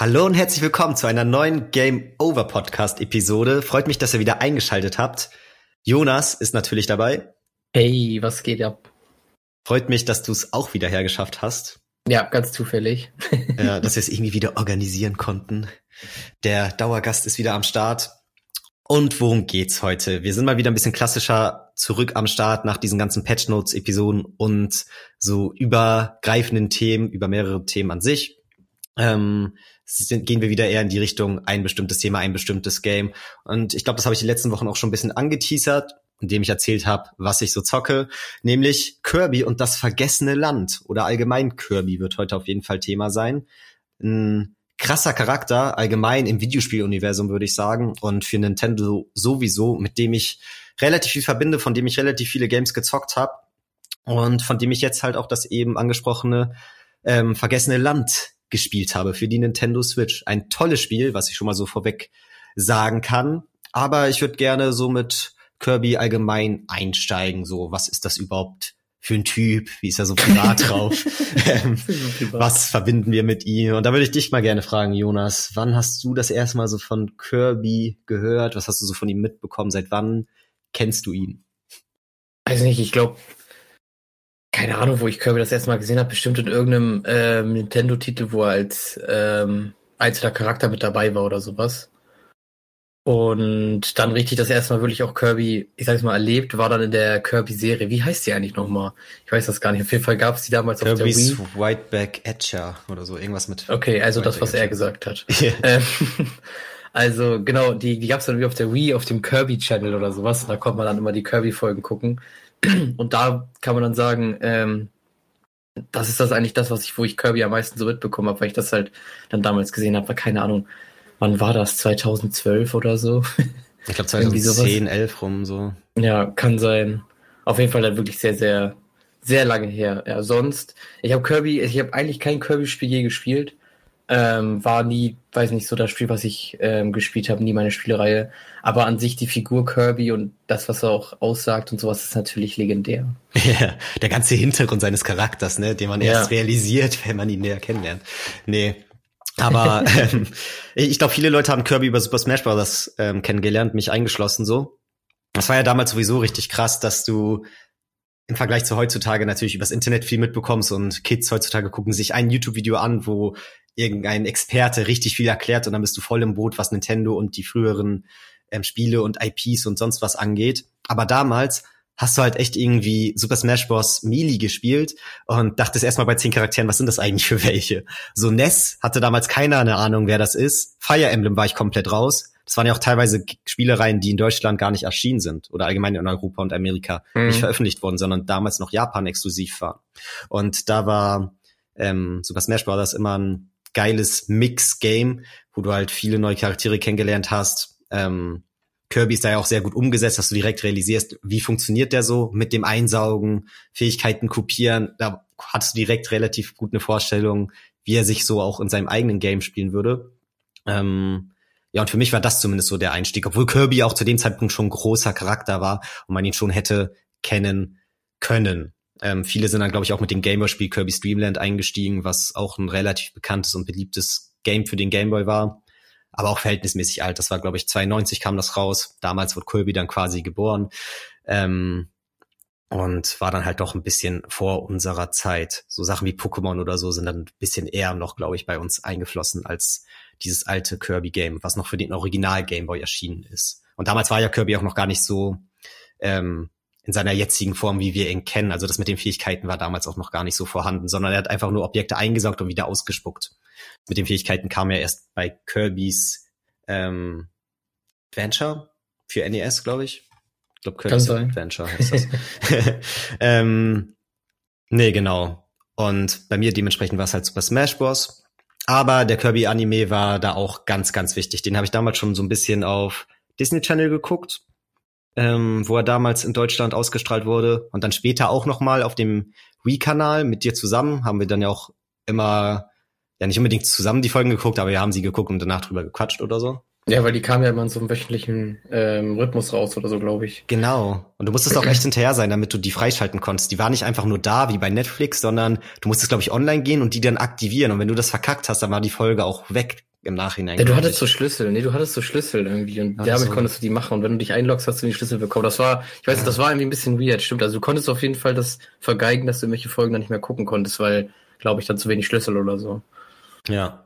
Hallo und herzlich willkommen zu einer neuen Game Over Podcast Episode. Freut mich, dass ihr wieder eingeschaltet habt. Jonas ist natürlich dabei. Hey, was geht ab? Freut mich, dass du es auch wieder hergeschafft hast. Ja, ganz zufällig. ja, dass wir es irgendwie wieder organisieren konnten. Der Dauergast ist wieder am Start. Und worum geht's heute? Wir sind mal wieder ein bisschen klassischer zurück am Start nach diesen ganzen Patch Notes Episoden und so übergreifenden Themen, über mehrere Themen an sich. Ähm, sind, gehen wir wieder eher in die Richtung ein bestimmtes Thema, ein bestimmtes Game. Und ich glaube, das habe ich die letzten Wochen auch schon ein bisschen angeteasert, indem ich erzählt habe, was ich so zocke, nämlich Kirby und das vergessene Land oder allgemein Kirby wird heute auf jeden Fall Thema sein. Ein krasser Charakter allgemein im Videospieluniversum würde ich sagen und für Nintendo sowieso, mit dem ich relativ viel verbinde, von dem ich relativ viele Games gezockt habe und von dem ich jetzt halt auch das eben angesprochene ähm, vergessene Land gespielt habe für die Nintendo Switch. Ein tolles Spiel, was ich schon mal so vorweg sagen kann. Aber ich würde gerne so mit Kirby allgemein einsteigen. So, was ist das überhaupt für ein Typ? Wie ist er so privat drauf? ähm, was verbinden wir mit ihm? Und da würde ich dich mal gerne fragen, Jonas. Wann hast du das erste Mal so von Kirby gehört? Was hast du so von ihm mitbekommen? Seit wann kennst du ihn? Weiß nicht, ich glaube, keine Ahnung, wo ich Kirby das erste Mal gesehen habe, bestimmt in irgendeinem ähm, Nintendo-Titel, wo er als ähm, einzelner Charakter mit dabei war oder sowas. Und dann richtig das erste Mal wirklich auch Kirby, ich sag's mal, erlebt, war dann in der Kirby-Serie. Wie heißt die eigentlich nochmal? Ich weiß das gar nicht. Auf jeden Fall gab es die damals Kirby's auf der Wii. Whiteback Etcher oder so, irgendwas mit. Okay, also das, was er gesagt hat. Yeah. Ähm, also genau, die, die gab es dann wie auf der Wii, auf dem Kirby-Channel oder sowas. Und da konnte man dann immer die Kirby-Folgen gucken. Und da kann man dann sagen, ähm, das ist das eigentlich das, was ich, wo ich Kirby am meisten so mitbekommen habe, weil ich das halt dann damals gesehen habe, keine Ahnung, wann war das? 2012 oder so? Ich glaube 2010, 11 rum so. Ja, kann sein. Auf jeden Fall dann wirklich sehr, sehr, sehr lange her. Ja, sonst, ich habe Kirby, ich habe eigentlich kein Kirby-Spiel je gespielt. Ähm, war nie, weiß nicht, so das Spiel, was ich ähm, gespielt habe, nie meine Spielereihe. Aber an sich die Figur Kirby und das, was er auch aussagt und sowas, ist natürlich legendär. Ja, der ganze Hintergrund seines Charakters, ne, den man ja. erst realisiert, wenn man ihn näher kennenlernt. Nee. Aber ähm, ich glaube, viele Leute haben Kirby über Super Smash Bros. Ähm, kennengelernt, mich eingeschlossen so. Das war ja damals sowieso richtig krass, dass du im Vergleich zu heutzutage natürlich übers Internet viel mitbekommst und Kids heutzutage gucken sich ein YouTube-Video an, wo irgendein Experte richtig viel erklärt und dann bist du voll im Boot, was Nintendo und die früheren ähm, Spiele und IPs und sonst was angeht. Aber damals hast du halt echt irgendwie Super Smash Bros. Melee gespielt und dachtest erstmal bei zehn Charakteren, was sind das eigentlich für welche? So Ness hatte damals keiner eine Ahnung, wer das ist. Fire Emblem war ich komplett raus. Das waren ja auch teilweise Spielereien, die in Deutschland gar nicht erschienen sind oder allgemein in Europa und Amerika mhm. nicht veröffentlicht wurden, sondern damals noch Japan exklusiv war. Und da war ähm, Super Smash Bros. immer ein geiles Mix-Game, wo du halt viele neue Charaktere kennengelernt hast. Ähm, Kirby ist da ja auch sehr gut umgesetzt, dass du direkt realisierst, wie funktioniert der so mit dem Einsaugen, Fähigkeiten kopieren. Da hattest du direkt relativ gut eine Vorstellung, wie er sich so auch in seinem eigenen Game spielen würde. Ähm, ja, und für mich war das zumindest so der Einstieg, obwohl Kirby auch zu dem Zeitpunkt schon ein großer Charakter war und man ihn schon hätte kennen können. Ähm, viele sind dann, glaube ich, auch mit dem Gameboy-Spiel Kirby Streamland eingestiegen, was auch ein relativ bekanntes und beliebtes Game für den Gameboy war. Aber auch verhältnismäßig alt. Das war, glaube ich, 92 kam das raus. Damals wurde Kirby dann quasi geboren. Ähm, und war dann halt doch ein bisschen vor unserer Zeit. So Sachen wie Pokémon oder so sind dann ein bisschen eher noch, glaube ich, bei uns eingeflossen als dieses alte Kirby-Game, was noch für den Original Gameboy erschienen ist. Und damals war ja Kirby auch noch gar nicht so ähm, in seiner jetzigen Form, wie wir ihn kennen. Also das mit den Fähigkeiten war damals auch noch gar nicht so vorhanden, sondern er hat einfach nur Objekte eingesaugt und wieder ausgespuckt. Mit den Fähigkeiten kam er erst bei Kirby's ähm, Adventure für NES, glaube ich. Ich glaube, Kirby's Adventure heißt das. ähm, nee, genau. Und bei mir dementsprechend war es halt Super Smash Bros. Aber der Kirby Anime war da auch ganz, ganz wichtig. Den habe ich damals schon so ein bisschen auf Disney Channel geguckt ähm, wo er damals in Deutschland ausgestrahlt wurde und dann später auch noch mal auf dem Wii-Kanal mit dir zusammen haben wir dann ja auch immer ja nicht unbedingt zusammen die Folgen geguckt, aber wir haben sie geguckt und danach drüber gequatscht oder so. Ja, weil die kamen ja immer in so einem wöchentlichen ähm, Rhythmus raus oder so, glaube ich. Genau. Und du musstest auch echt hinterher sein, damit du die freischalten konntest. Die war nicht einfach nur da wie bei Netflix, sondern du musstest, glaube ich, online gehen und die dann aktivieren. Und wenn du das verkackt hast, dann war die Folge auch weg im Nachhinein. Ja, du hattest so Schlüssel, nee, du hattest so Schlüssel irgendwie und damit so. konntest du die machen und wenn du dich einloggst, hast du die Schlüssel bekommen. Das war, ich weiß, ja. das war irgendwie ein bisschen weird, stimmt. Also du konntest auf jeden Fall das vergeigen, dass du irgendwelche Folgen dann nicht mehr gucken konntest, weil, glaube ich, dann zu wenig Schlüssel oder so. Ja.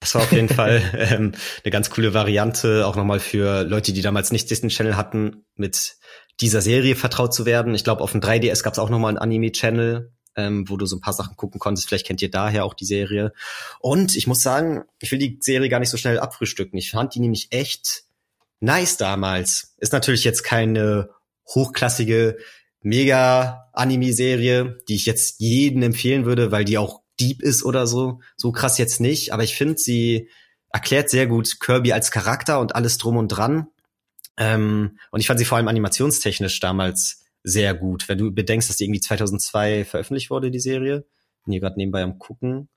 Das war auf jeden Fall ähm, eine ganz coole Variante, auch nochmal für Leute, die damals nicht Disney Channel hatten, mit dieser Serie vertraut zu werden. Ich glaube, auf dem 3DS gab es auch nochmal einen Anime-Channel, ähm, wo du so ein paar Sachen gucken konntest. Vielleicht kennt ihr daher auch die Serie. Und ich muss sagen, ich will die Serie gar nicht so schnell abfrühstücken. Ich fand die nämlich echt nice damals. Ist natürlich jetzt keine hochklassige Mega-Anime-Serie, die ich jetzt jedem empfehlen würde, weil die auch deep ist oder so. So krass jetzt nicht. Aber ich finde, sie erklärt sehr gut Kirby als Charakter und alles drum und dran. Ähm, und ich fand sie vor allem animationstechnisch damals sehr gut. Wenn du bedenkst, dass die irgendwie 2002 veröffentlicht wurde, die Serie. Bin hier gerade nebenbei am gucken.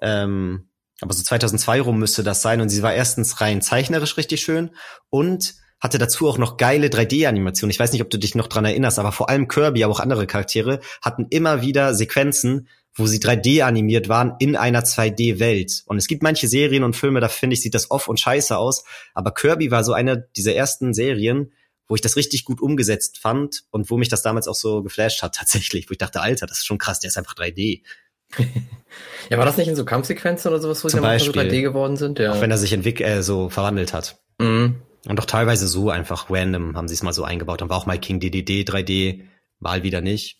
Ähm, aber so 2002 rum müsste das sein. Und sie war erstens rein zeichnerisch richtig schön und hatte dazu auch noch geile 3D-Animationen. Ich weiß nicht, ob du dich noch dran erinnerst, aber vor allem Kirby, aber auch andere Charaktere hatten immer wieder Sequenzen, wo sie 3D animiert waren in einer 2D-Welt. Und es gibt manche Serien und Filme, da finde ich, sieht das off und scheiße aus. Aber Kirby war so eine dieser ersten Serien, wo ich das richtig gut umgesetzt fand und wo mich das damals auch so geflasht hat tatsächlich, wo ich dachte, Alter, das ist schon krass, der ist einfach 3D. ja, war das nicht in so Kampfsequenzen oder sowas, wo sie so 3D geworden sind? Ja. Auch wenn er sich entwickelt, äh, so verwandelt hat. Mhm. Und doch teilweise so einfach random haben sie es mal so eingebaut. Dann war auch mal King DDD 3D, mal wieder nicht.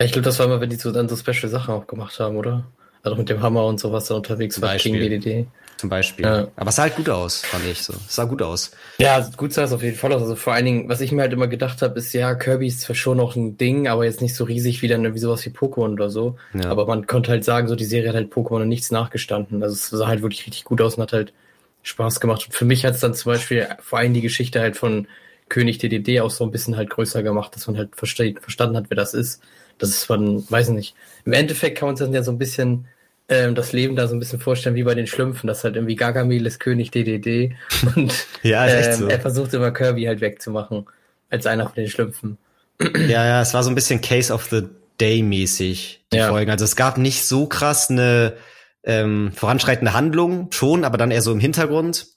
Ich glaube, das war immer, wenn die so dann so Special Sachen auch gemacht haben, oder? Also mit dem Hammer und sowas dann unterwegs war King DDD. Zum Beispiel. Ja. Aber es sah halt gut aus, fand ich so. Es sah gut aus. Ja, gut sah es auf jeden Fall aus. Also vor allen Dingen, was ich mir halt immer gedacht habe, ist ja, Kirby ist zwar schon noch ein Ding, aber jetzt nicht so riesig wie dann irgendwie sowas wie Pokémon oder so. Ja. Aber man konnte halt sagen, so die Serie hat halt Pokémon und nichts nachgestanden. Also es sah halt wirklich richtig gut aus und hat halt Spaß gemacht. Und für mich hat es dann zum Beispiel vor allem die Geschichte halt von König DDD auch so ein bisschen halt größer gemacht, dass man halt versteht, verstanden hat, wer das ist. Das ist von, weiß nicht. Im Endeffekt kann man sich dann ja so ein bisschen ähm, das Leben da so ein bisschen vorstellen wie bei den Schlümpfen, dass halt irgendwie Gargamel ist König DDD und ja, ähm, so. er versucht immer Kirby halt wegzumachen als einer von den Schlümpfen. Ja, ja, es war so ein bisschen Case of the Day mäßig, die ja. Folgen. Also es gab nicht so krass eine ähm, voranschreitende Handlung, schon, aber dann eher so im Hintergrund,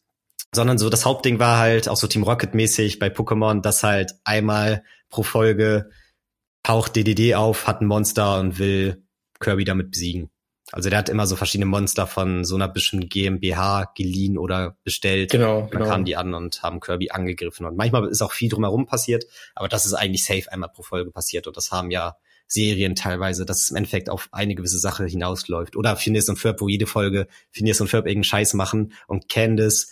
sondern so das Hauptding war halt auch so Team Rocket mäßig bei Pokémon, dass halt einmal pro Folge taucht DDD auf, hat ein Monster und will Kirby damit besiegen. Also der hat immer so verschiedene Monster von so einer bestimmten GmbH geliehen oder bestellt. Genau. Dann genau. kamen die an und haben Kirby angegriffen. Und manchmal ist auch viel drumherum passiert, aber das ist eigentlich safe einmal pro Folge passiert. Und das haben ja Serien teilweise, dass es im Endeffekt auf eine gewisse Sache hinausläuft. Oder Phineas und Ferb, wo jede Folge Phineas und Ferb irgendeinen Scheiß machen und Candice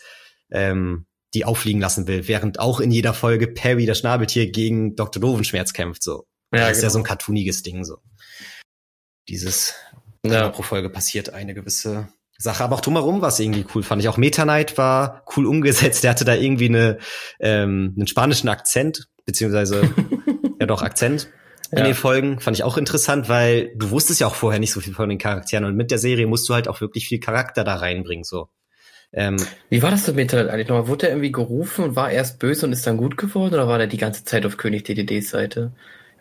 ähm, die auffliegen lassen will, während auch in jeder Folge Perry, das Schnabeltier, gegen Dr. Dovenschmerz kämpft. So. Ja, das genau. ist ja so ein genau. cartooniges Ding. so. Dieses ja. pro Folge passiert eine gewisse Sache. Aber auch drumherum war es irgendwie cool, fand ich. Auch Meta Knight war cool umgesetzt. Der hatte da irgendwie eine, ähm, einen spanischen Akzent, beziehungsweise ja doch Akzent in ja. den Folgen. Fand ich auch interessant, weil du wusstest ja auch vorher nicht so viel von den Charakteren und mit der Serie musst du halt auch wirklich viel Charakter da reinbringen. so. Ähm, Wie war das mit Meta Knight eigentlich nochmal? Wurde er irgendwie gerufen und war erst böse und ist dann gut geworden oder war der die ganze Zeit auf König DDDs Seite?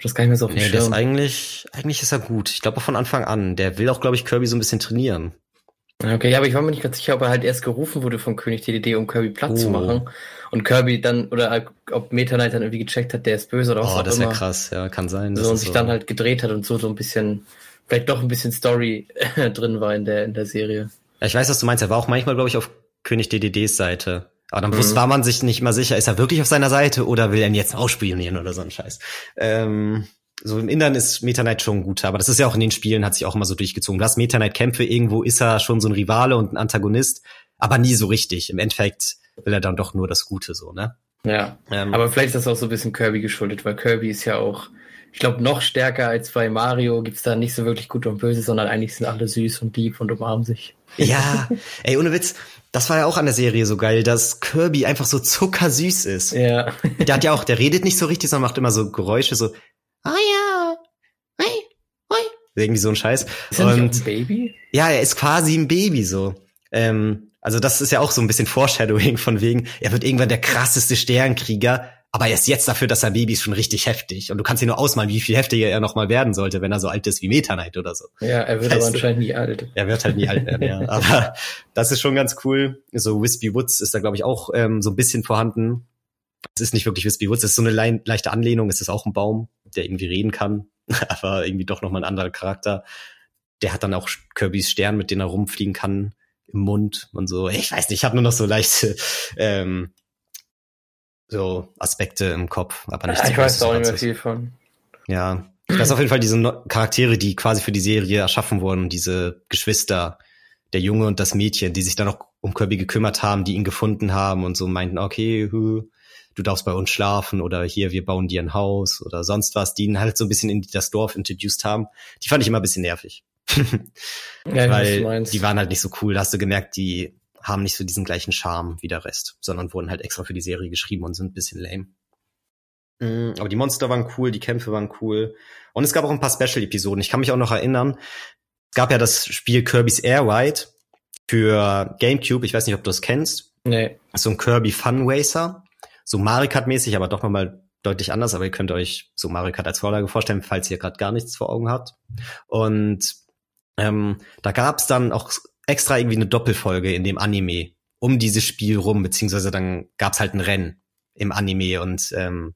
Das kann ich mir so auf den nee, Schirm. eigentlich, eigentlich ist er gut. Ich glaube von Anfang an. Der will auch, glaube ich, Kirby so ein bisschen trainieren. Okay, ja, aber ich war mir nicht ganz sicher, ob er halt erst gerufen wurde von König DDD, um Kirby platt oh. zu machen. Und Kirby dann, oder ob Meta Knight dann irgendwie gecheckt hat, der ist böse oder was oh, auch das wäre krass, ja, kann sein. So, und sich so. dann halt gedreht hat und so, so ein bisschen, vielleicht doch ein bisschen Story drin war in der, in der Serie. Ja, ich weiß, was du meinst. Er war auch manchmal, glaube ich, auf König DDDs Seite. Aber dann mhm. war man sich nicht mal sicher, ist er wirklich auf seiner Seite oder will er ihn jetzt ausspionieren oder so ein Scheiß. Ähm, so im Innern ist Meta Knight schon guter, aber das ist ja auch in den Spielen, hat sich auch immer so durchgezogen. Du hast Meta Knight Kämpfe, irgendwo ist er schon so ein Rivale und ein Antagonist, aber nie so richtig. Im Endeffekt will er dann doch nur das Gute so, ne? Ja. Ähm, aber vielleicht ist das auch so ein bisschen Kirby geschuldet, weil Kirby ist ja auch, ich glaube, noch stärker als bei Mario gibt's da nicht so wirklich gut und böse, sondern eigentlich sind alle süß und lieb und umarmen sich. Ja, ey, ohne Witz, das war ja auch an der Serie so geil, dass Kirby einfach so zuckersüß ist. Ja. Der hat ja auch, der redet nicht so richtig, sondern macht immer so Geräusche, so, ah ja, hey, hoi. Irgendwie so ein Scheiß. Ist er und, ein Baby? Ja, er ist quasi ein Baby so. Ähm, also das ist ja auch so ein bisschen Foreshadowing von wegen, er wird irgendwann der krasseste Sternkrieger, Aber erst jetzt dafür, dass er Baby ist, schon richtig heftig. Und du kannst dir nur ausmalen, wie viel heftiger er nochmal werden sollte, wenn er so alt ist wie Meta Knight oder so. Ja, er wird aber anscheinend nie alt. Er wird halt nie alt werden, ja. Aber das ist schon ganz cool. So Wispy Woods ist da, glaube ich, auch ähm, so ein bisschen vorhanden. Es ist nicht wirklich Wispy Woods, es ist so eine le leichte Anlehnung. Es ist auch ein Baum, der irgendwie reden kann, aber irgendwie doch nochmal ein anderer Charakter. Der hat dann auch Kirbys Stern, mit dem er rumfliegen kann, im Mund und so. Ich weiß nicht, ich habe nur noch so leichte ähm, so Aspekte im Kopf, aber nicht ja, Ich weiß auch nicht mehr viel von. Ja, ich weiß auf jeden Fall diese Charaktere, die quasi für die Serie erschaffen wurden, diese Geschwister, der Junge und das Mädchen, die sich dann auch um Kirby gekümmert haben, die ihn gefunden haben und so meinten, okay, du darfst bei uns schlafen oder hier, wir bauen dir ein Haus oder sonst was, die ihn halt so ein bisschen in das Dorf introduced haben. Die fand ich immer ein bisschen nervig. ja, Weil die waren halt nicht so cool. Da hast du gemerkt, die haben nicht so diesen gleichen Charme wie der Rest, sondern wurden halt extra für die Serie geschrieben und sind ein bisschen lame. Mm, aber die Monster waren cool, die Kämpfe waren cool. Und es gab auch ein paar Special-Episoden. Ich kann mich auch noch erinnern, es gab ja das Spiel Kirby's Air Ride für GameCube. Ich weiß nicht, ob du das kennst. Nee. So ein Kirby Fun Racer. So Mario Kart-mäßig, aber doch nochmal deutlich anders. Aber ihr könnt euch so Mario Kart als Vorlage vorstellen, falls ihr gerade gar nichts vor Augen habt. Und ähm, da gab's dann auch extra irgendwie eine Doppelfolge in dem Anime um dieses Spiel rum, beziehungsweise dann gab's halt ein Rennen im Anime und ähm,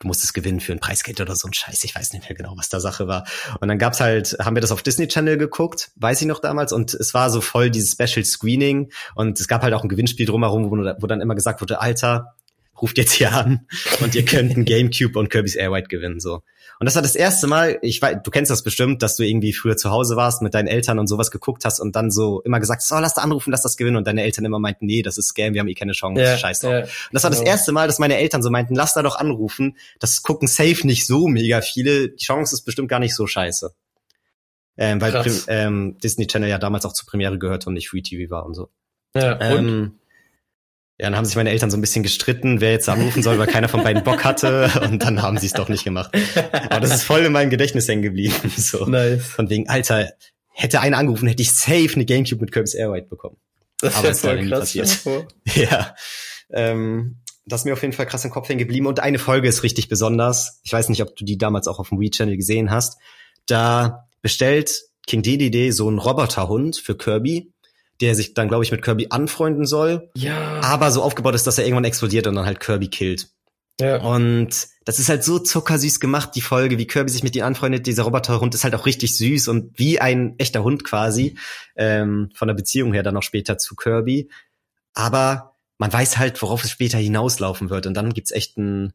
du musstest gewinnen für ein Preisgeld oder so ein Scheiß. Ich weiß nicht mehr genau, was da Sache war. Und dann gab's halt, haben wir das auf Disney Channel geguckt, weiß ich noch damals, und es war so voll dieses Special Screening und es gab halt auch ein Gewinnspiel drumherum, wo, wo dann immer gesagt wurde, Alter, ruft jetzt hier an und ihr könnt ein Gamecube und Kirby's Air Ride gewinnen, so. Und das war das erste Mal, ich weiß, du kennst das bestimmt, dass du irgendwie früher zu Hause warst mit deinen Eltern und sowas geguckt hast und dann so immer gesagt, so, lass da anrufen, lass das gewinnen und deine Eltern immer meinten, nee, das ist Scam, wir haben eh keine Chance, ja, scheiß drauf. Ja, und das war das genau. erste Mal, dass meine Eltern so meinten, lass da doch anrufen, das gucken safe nicht so mega viele, die Chance ist bestimmt gar nicht so scheiße. Ähm, weil ähm, Disney Channel ja damals auch zur Premiere gehörte und nicht Free TV war und so. Ja, und? Ähm, ja, dann haben sich meine Eltern so ein bisschen gestritten, wer jetzt anrufen soll, weil keiner von beiden Bock hatte. Und dann haben sie es doch nicht gemacht. Aber das ist voll in meinem Gedächtnis hängen geblieben. So. Nice. Von wegen, Alter, hätte einer angerufen, hätte ich safe eine Gamecube mit Kirby's Airwide bekommen. Das Aber ist voll krass. Passiert. Ja. Ähm, das ist mir auf jeden Fall krass im Kopf hängen geblieben. Und eine Folge ist richtig besonders. Ich weiß nicht, ob du die damals auch auf dem Wii-Channel gesehen hast. Da bestellt King Dedede so einen Roboterhund für Kirby der sich dann, glaube ich, mit Kirby anfreunden soll. Ja. Aber so aufgebaut ist, dass er irgendwann explodiert und dann halt Kirby killt. Ja. Und das ist halt so zuckersüß gemacht, die Folge, wie Kirby sich mit ihm anfreundet. Dieser Roboterhund ist halt auch richtig süß und wie ein echter Hund quasi, ähm, von der Beziehung her dann noch später zu Kirby. Aber man weiß halt, worauf es später hinauslaufen wird. Und dann gibt's echt ein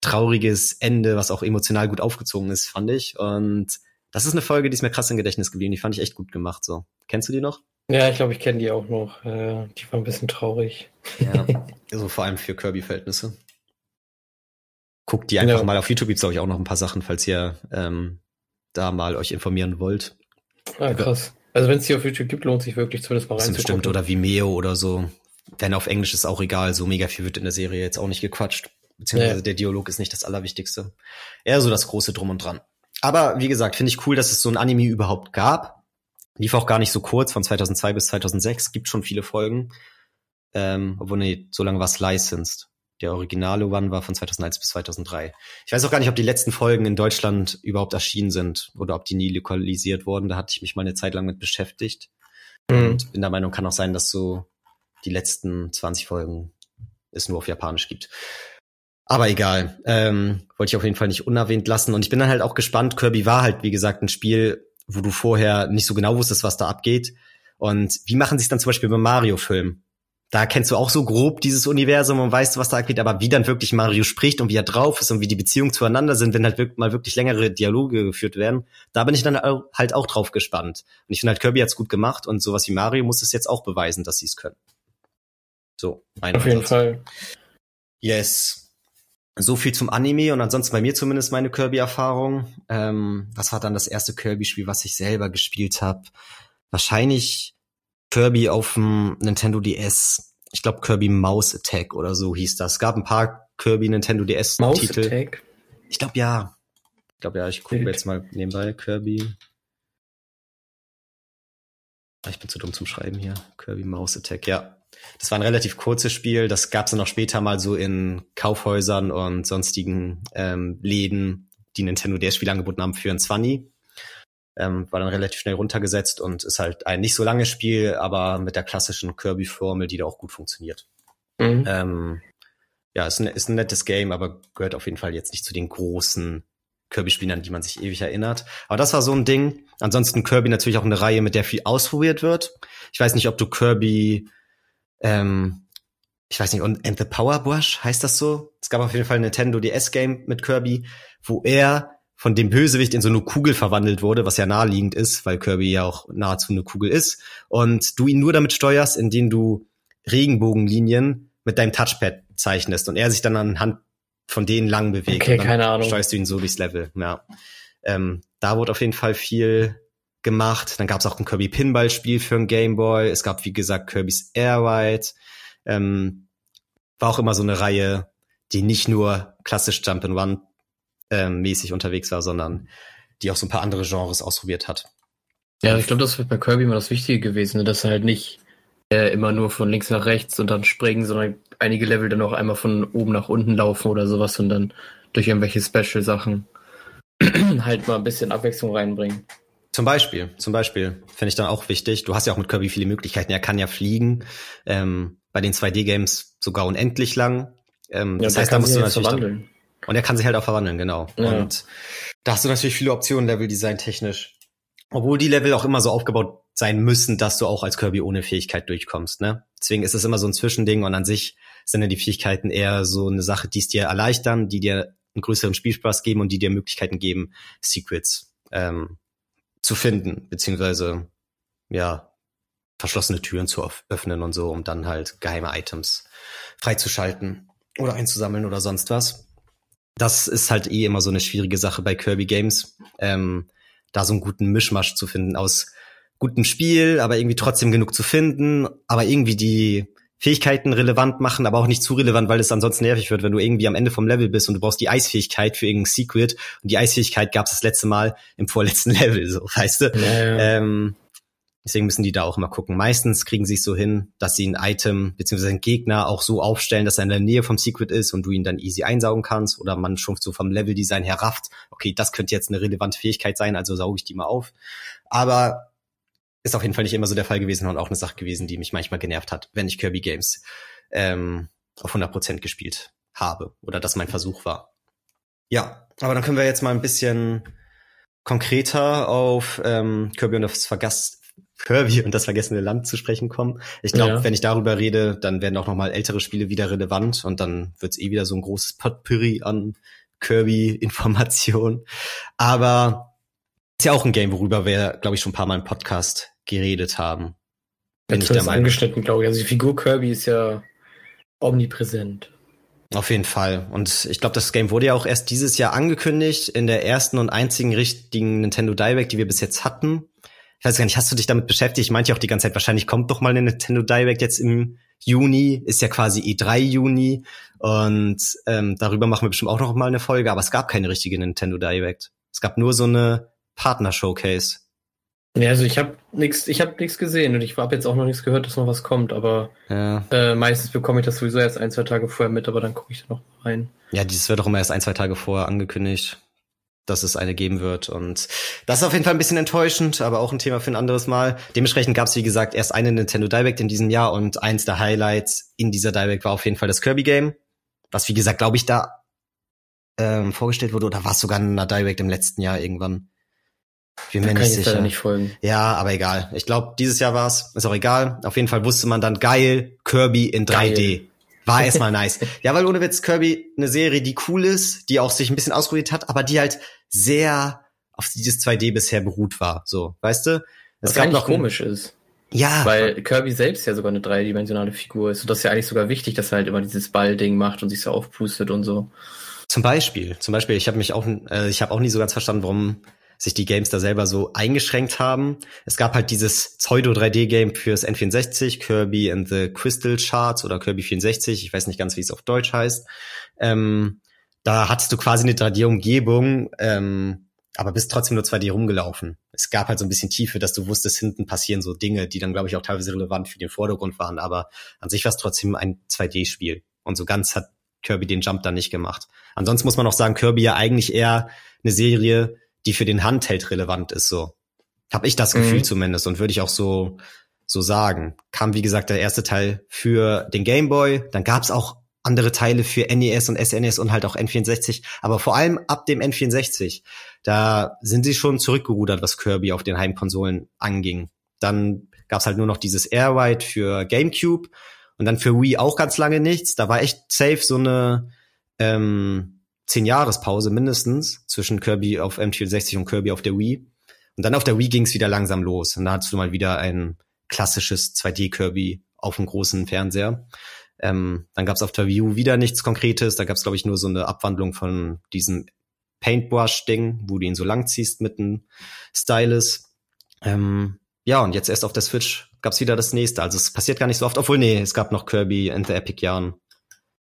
trauriges Ende, was auch emotional gut aufgezogen ist, fand ich. Und das ist eine Folge, die ist mir krass im Gedächtnis geblieben. Die fand ich echt gut gemacht. So, kennst du die noch? Ja, ich glaube, ich kenne die auch noch. Äh, die war ein bisschen traurig. Ja, also vor allem für Kirby-Verhältnisse. Guckt die einfach ja. mal auf YouTube, gibt's glaube ich auch noch ein paar Sachen, falls ihr ähm, da mal euch informieren wollt. Ah, krass. Also wenn es die auf YouTube gibt, lohnt sich wirklich zumindest mal reinzugucken. Bestimmt oder Vimeo oder so. Wenn auf Englisch ist auch egal, so mega viel wird in der Serie jetzt auch nicht gequatscht. Beziehungsweise ja. der Dialog ist nicht das Allerwichtigste. Eher so das große Drum und Dran. Aber wie gesagt, finde ich cool, dass es so ein Anime überhaupt gab Lief auch gar nicht so kurz, von 2002 bis 2006, gibt schon viele Folgen. Ähm, obwohl, nee, so lange war es licensed. Der originale One war von 2001 bis 2003. Ich weiß auch gar nicht, ob die letzten Folgen in Deutschland überhaupt erschienen sind oder ob die nie lokalisiert wurden. Da hatte ich mich mal eine Zeit lang mit beschäftigt. Mhm. Und bin der Meinung, kann auch sein, dass so die letzten 20 Folgen es nur auf Japanisch gibt. Aber egal. Ähm, wollte ich auf jeden Fall nicht unerwähnt lassen. Und ich bin dann halt auch gespannt. Kirby war halt, wie gesagt, ein Spiel, wo du vorher nicht so genau wusstest, was da abgeht. Und wie machen sie es dann zum Beispiel beim Mario-Film? Da kennst du auch so grob dieses Universum und weißt, was da abgeht, aber wie dann wirklich Mario spricht und wie er drauf ist und wie die Beziehungen zueinander sind, wenn halt wirklich, mal wirklich längere Dialoge geführt werden, da bin ich dann halt auch drauf gespannt. Und ich finde halt, Kirby hat's gut gemacht und sowas wie Mario muss es jetzt auch beweisen, dass sie es können. So, mein Auf jeden Fall. Yes. So viel zum Anime und ansonsten bei mir zumindest meine Kirby-Erfahrung. Ähm, was war dann das erste Kirby-Spiel, was ich selber gespielt habe? Wahrscheinlich Kirby auf dem Nintendo DS. Ich glaube Kirby Mouse Attack oder so hieß das. Es gab ein paar Kirby Nintendo DS Titel. Mouse Attack? Ich glaube ja. Ich glaube ja, ich gucke jetzt mal nebenbei Kirby. Ah, ich bin zu dumm zum Schreiben hier. Kirby Mouse Attack, ja. Das war ein relativ kurzes Spiel. Das gab es dann auch später mal so in Kaufhäusern und sonstigen ähm, Läden, die Nintendo DS-Spiele angeboten haben für ein 20. Ähm, war dann relativ schnell runtergesetzt und ist halt ein nicht so langes Spiel, aber mit der klassischen Kirby-Formel, die da auch gut funktioniert. Mhm. Ähm, ja, ist ein, ist ein nettes Game, aber gehört auf jeden Fall jetzt nicht zu den großen Kirby-Spielen, an die man sich ewig erinnert. Aber das war so ein Ding. Ansonsten Kirby natürlich auch eine Reihe, mit der viel ausprobiert wird. Ich weiß nicht, ob du Kirby, ähm, ich weiß nicht, und And the Power Brush heißt das so? Es gab auf jeden Fall ein Nintendo DS-Game mit Kirby, wo er von dem Bösewicht in so eine Kugel verwandelt wurde, was ja naheliegend ist, weil Kirby ja auch nahezu eine Kugel ist. Und du ihn nur damit steuerst, indem du Regenbogenlinien mit deinem Touchpad zeichnest und er sich dann anhand von denen lang bewegt. Okay, keine Ahnung. Steuerst du ihn so durchs Level. Ja. Ähm, da wurde auf jeden Fall viel gemacht. Dann gab es auch ein Kirby Pinball Spiel für ein Game Boy. Es gab wie gesagt Kirby's Air Ride. Ähm, war auch immer so eine Reihe, die nicht nur klassisch Jump and Run ähm, mäßig unterwegs war, sondern die auch so ein paar andere Genres ausprobiert hat. Ja, ich glaube, das wird bei Kirby immer das Wichtige gewesen, ne? dass er halt nicht äh, immer nur von links nach rechts und dann springen, sondern einige Level dann auch einmal von oben nach unten laufen oder sowas und dann durch irgendwelche Special-Sachen halt mal ein bisschen Abwechslung reinbringen. Zum Beispiel, zum Beispiel finde ich dann auch wichtig. Du hast ja auch mit Kirby viele Möglichkeiten. Er kann ja fliegen. Ähm, bei den 2D-Games sogar unendlich lang. Ähm, ja, das heißt, da musst du natürlich verwandeln. Dann, und er kann sich halt auch verwandeln, genau. Ja. Und da hast du natürlich viele Optionen, Level-Design technisch. Obwohl die Level auch immer so aufgebaut sein müssen, dass du auch als Kirby ohne Fähigkeit durchkommst. Ne? Deswegen ist es immer so ein Zwischending und an sich sind ja die Fähigkeiten eher so eine Sache, die es dir erleichtern, die dir einen größeren Spielspaß geben und die dir Möglichkeiten geben, Secrets ähm, zu finden, beziehungsweise ja verschlossene Türen zu öffnen und so, um dann halt geheime Items freizuschalten oder einzusammeln oder sonst was. Das ist halt eh immer so eine schwierige Sache bei Kirby Games, ähm, da so einen guten Mischmasch zu finden aus gutem Spiel, aber irgendwie trotzdem genug zu finden, aber irgendwie die Fähigkeiten relevant machen, aber auch nicht zu relevant, weil es ansonsten nervig wird, wenn du irgendwie am Ende vom Level bist und du brauchst die Eisfähigkeit für irgendein Secret und die Eisfähigkeit gab es das letzte Mal im vorletzten Level, so weißt du. Ja, ja. Ähm, deswegen müssen die da auch immer gucken. Meistens kriegen sie es so hin, dass sie ein Item bzw. einen Gegner auch so aufstellen, dass er in der Nähe vom Secret ist und du ihn dann easy einsaugen kannst oder man schon so vom Leveldesign her rafft, okay, das könnte jetzt eine relevante Fähigkeit sein, also sauge ich die mal auf. Aber ist auf jeden Fall nicht immer so der Fall gewesen und auch eine Sache gewesen, die mich manchmal genervt hat, wenn ich Kirby Games ähm, auf 100% gespielt habe oder das mein Versuch war. Ja, aber dann können wir jetzt mal ein bisschen konkreter auf ähm, Kirby und das Vergass Kirby und das vergessene Land zu sprechen kommen. Ich glaube, ja. wenn ich darüber rede, dann werden auch noch mal ältere Spiele wieder relevant und dann wird's eh wieder so ein großes Potpourri an Kirby-Informationen. Aber ist ja auch ein Game, worüber wir, glaube ich, schon ein paar Mal im Podcast geredet haben. Bin Jetzt ich der Meinung. angeschnitten, glaube ich. Also die Figur Kirby ist ja omnipräsent. Auf jeden Fall. Und ich glaube, das Game wurde ja auch erst dieses Jahr angekündigt, in der ersten und einzigen richtigen Nintendo Direct, die wir bis jetzt hatten. Ich weiß gar nicht, hast du dich damit beschäftigt? Ich meinte ja auch die ganze Zeit, wahrscheinlich kommt doch mal eine Nintendo Direct jetzt im Juni, ist ja quasi E3 Juni. Und ähm, darüber machen wir bestimmt auch noch mal eine Folge, aber es gab keine richtige Nintendo Direct. Es gab nur so eine Partner-Showcase. Ja, also ich habe nichts, ich habe nichts gesehen und ich habe jetzt auch noch nichts gehört, dass noch was kommt, aber ja. äh, meistens bekomme ich das sowieso erst ein, zwei Tage vorher mit, aber dann gucke ich da noch rein. Ja, dieses wird doch immer erst ein, zwei Tage vorher angekündigt, dass es eine geben wird und das ist auf jeden Fall ein bisschen enttäuschend, aber auch ein Thema für ein anderes Mal. Dementsprechend gab es, wie gesagt, erst eine Nintendo Direct in diesem Jahr und eins der Highlights in dieser Direct war auf jeden Fall das Kirby Game, was wie gesagt, glaube ich, da ähm, vorgestellt wurde oder war es sogar in einer Direct im letzten Jahr irgendwann. Bin mir nicht sicher. Nicht folgen. Ja, aber egal. Ich glaube, dieses Jahr war's. Ist auch egal. Auf jeden Fall wusste man dann geil, Kirby in 3D. Geil. War erstmal nice. Ja, weil ohne Witz Kirby eine Serie, die cool ist, die auch sich ein bisschen ausprobiert hat, aber die halt sehr auf dieses 2D bisher beruht war. So, weißt du? Es Was gab noch komisch ist. Ja. Weil Kirby selbst ja sogar eine dreidimensionale Figur ist. Und das ist ja eigentlich sogar wichtig, dass er halt immer dieses Ballding macht und sich so aufpustet und so. Zum Beispiel, zum Beispiel, ich habe mich auch, äh, ich habe auch nie so ganz verstanden, warum sich die Games da selber so eingeschränkt haben. Es gab halt dieses Pseudo-3D-Game fürs N64, Kirby and the Crystal Shards oder Kirby 64, ich weiß nicht ganz, wie es auf Deutsch heißt. Ähm, da hattest du quasi eine 3D-Umgebung, ähm, aber bist trotzdem nur 2D rumgelaufen. Es gab halt so ein bisschen Tiefe, dass du wusstest, hinten passieren so Dinge, die dann, glaube ich, auch teilweise relevant für den Vordergrund waren, aber an sich war es trotzdem ein 2D-Spiel. Und so ganz hat Kirby den Jump dann nicht gemacht. Ansonsten muss man auch sagen, Kirby ja eigentlich eher eine Serie, die für den Handheld relevant ist, so. Hab ich das Gefühl mhm. zumindest und würde ich auch so, so sagen. Kam, wie gesagt, der erste Teil für den Game Boy, dann gab's auch andere Teile für NES und SNES und halt auch N64, aber vor allem ab dem N64, da sind sie schon zurückgerudert, was Kirby auf den Heimkonsolen anging. Dann gab's halt nur noch dieses Airwide für GameCube und dann für Wii auch ganz lange nichts. Da war echt safe so eine ähm, zehn Jahrespause mindestens zwischen Kirby auf N64 und Kirby auf der Wii. Und dann auf der Wii ging's wieder langsam los. Und da hattest du mal wieder ein klassisches 2D-Kirby auf dem großen Fernseher. Ähm, dann gab es auf der Wii U wieder nichts Konkretes. Da gab es, glaube ich, nur so eine Abwandlung von diesem Paintbrush-Ding, wo du ihn so lang ziehst mit einem Stylus. Ähm, ja, und jetzt erst auf der Switch gab es wieder das nächste. Also es passiert gar nicht so oft. Obwohl, nee, es gab noch Kirby and the Epic Yarn.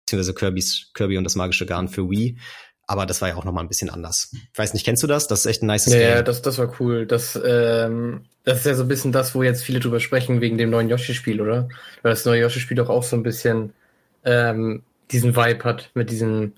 Beziehungsweise Kirby's, Kirby und das magische Garn für Wii. Aber das war ja auch noch mal ein bisschen anders. Ich weiß nicht, kennst du das? Das ist echt ein nice ja, Game. Ja, das, das war cool. Das, ähm, das ist ja so ein bisschen das, wo jetzt viele drüber sprechen, wegen dem neuen Yoshi-Spiel, oder? Weil das neue Yoshi-Spiel doch auch so ein bisschen ähm, diesen Vibe hat mit diesen,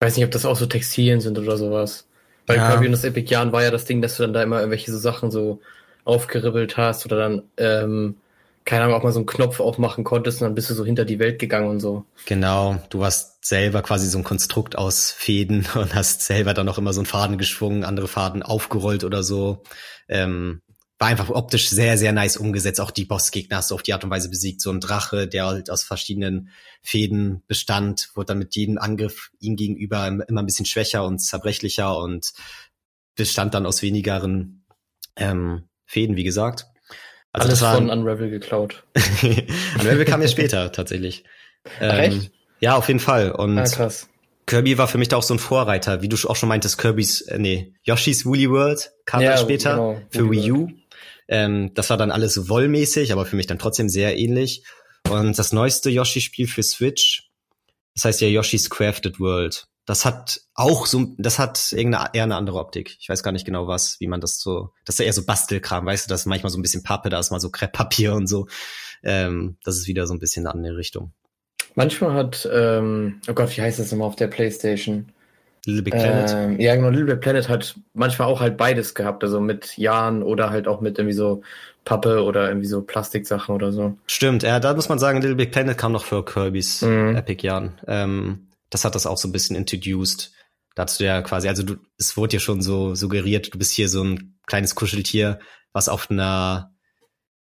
ich weiß nicht, ob das auch so Textilien sind oder sowas. Bei ja. Kirby und das Epic Jahren war ja das Ding, dass du dann da immer irgendwelche so Sachen so aufgeribbelt hast oder dann ähm, keine Ahnung, auch mal so einen Knopf aufmachen konntest und dann bist du so hinter die Welt gegangen und so. Genau, du warst selber quasi so ein Konstrukt aus Fäden und hast selber dann auch immer so einen Faden geschwungen, andere Faden aufgerollt oder so. Ähm, war einfach optisch sehr, sehr nice umgesetzt. Auch die Bossgegner hast du auf die Art und Weise besiegt. So ein Drache, der halt aus verschiedenen Fäden bestand, wurde dann mit jedem Angriff ihm gegenüber immer ein bisschen schwächer und zerbrechlicher und bestand dann aus wenigeren ähm, Fäden, wie gesagt. Also Alles war, von Unravel geklaut. Unravel kam ja später tatsächlich. Ähm, ja, auf jeden Fall. Und ah, krass. Kirby war für mich da auch so ein Vorreiter, wie du auch schon meintest, Kirby's, äh, nee, Yoshi's Woolly World kam ja, später genau, für Wii U. Ähm, das war dann alles so wollmäßig, aber für mich dann trotzdem sehr ähnlich. Und das neueste Yoshi-Spiel für Switch, das heißt ja Yoshi's Crafted World. Das hat auch so, das hat irgendeine, eher eine andere Optik. Ich weiß gar nicht genau was, wie man das so, das ist ja eher so Bastelkram, weißt du, das ist manchmal so ein bisschen Pappe, da ist mal so Krepppapier und so. Ähm, das ist wieder so ein bisschen eine andere Richtung. Manchmal hat, ähm, oh Gott, wie heißt das nochmal auf der Playstation? Little Big Planet. Ähm, ja, genau, Little Big Planet hat manchmal auch halt beides gehabt, also mit Jahren oder halt auch mit irgendwie so Pappe oder irgendwie so Plastiksachen oder so. Stimmt, ja, da muss man sagen, Little Big Planet kam noch für Kirby's mhm. Epic Jahren. Ähm, das hat das auch so ein bisschen introduced. Da hast du ja quasi, also du, es wurde ja schon so suggeriert, du bist hier so ein kleines Kuscheltier, was auf einer,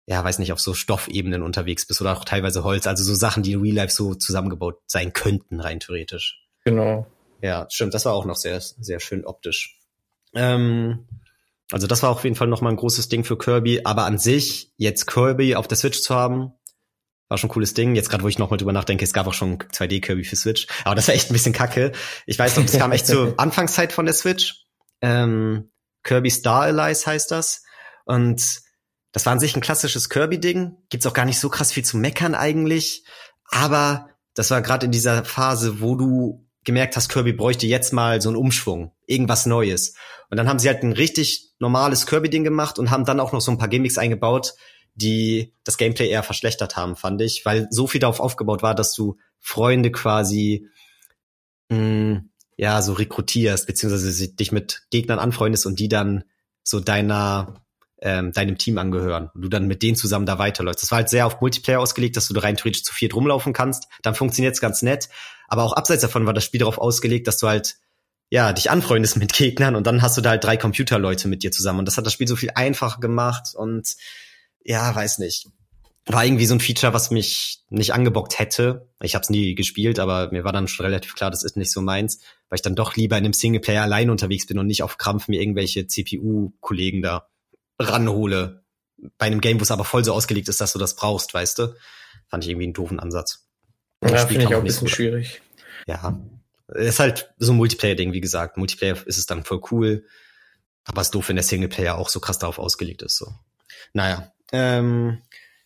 ja, weiß nicht, auf so Stoffebenen unterwegs bist oder auch teilweise Holz, also so Sachen, die in Real Life so zusammengebaut sein könnten, rein theoretisch. Genau. Ja, stimmt, das war auch noch sehr, sehr schön optisch. Ähm, also das war auf jeden Fall nochmal ein großes Ding für Kirby, aber an sich, jetzt Kirby auf der Switch zu haben, war schon ein cooles Ding. Jetzt gerade, wo ich nochmal drüber nachdenke, es gab auch schon 2D Kirby für Switch. Aber das war echt ein bisschen kacke. Ich weiß noch, das kam echt zur Anfangszeit von der Switch. Ähm, Kirby Star Allies heißt das. Und das war an sich ein klassisches Kirby-Ding. Gibt's auch gar nicht so krass viel zu meckern eigentlich. Aber das war gerade in dieser Phase, wo du gemerkt hast, Kirby bräuchte jetzt mal so einen Umschwung, irgendwas Neues. Und dann haben sie halt ein richtig normales Kirby-Ding gemacht und haben dann auch noch so ein paar Gimmicks eingebaut, die das Gameplay eher verschlechtert haben, fand ich, weil so viel darauf aufgebaut war, dass du Freunde quasi mh, mm, ja so rekrutierst, beziehungsweise dich mit Gegnern anfreundest und die dann so deiner ähm, deinem Team angehören und du dann mit denen zusammen da weiterläufst. Das war halt sehr auf Multiplayer ausgelegt, dass du da rein theoretisch zu viert rumlaufen kannst. Dann funktioniert's ganz nett. Aber auch abseits davon war das Spiel darauf ausgelegt, dass du halt ja, dich anfreundest mit Gegnern und dann hast du da halt drei Computerleute mit dir zusammen. Und das hat das Spiel so viel einfacher gemacht und ja, weiß nicht. War irgendwie so ein Feature, was mich nicht angebockt hätte. Ich habe es nie gespielt, aber mir war dann schon relativ klar, das ist nicht so meins, weil ich dann doch lieber in einem Singleplayer allein unterwegs bin und nicht auf Krampf mir irgendwelche CPU-Kollegen da ranhole. Bei einem Game, wo es aber voll so ausgelegt ist, dass du das brauchst, weißt du? Fand ich irgendwie einen doofen Ansatz. Ja, finde ich auch ein bisschen schwierig. Ja. Ist halt so ein Multiplayer-Ding, wie gesagt. Multiplayer ist es dann voll cool. Aber es ist doof, wenn der Singleplayer auch so krass darauf ausgelegt ist. So. Naja, ähm,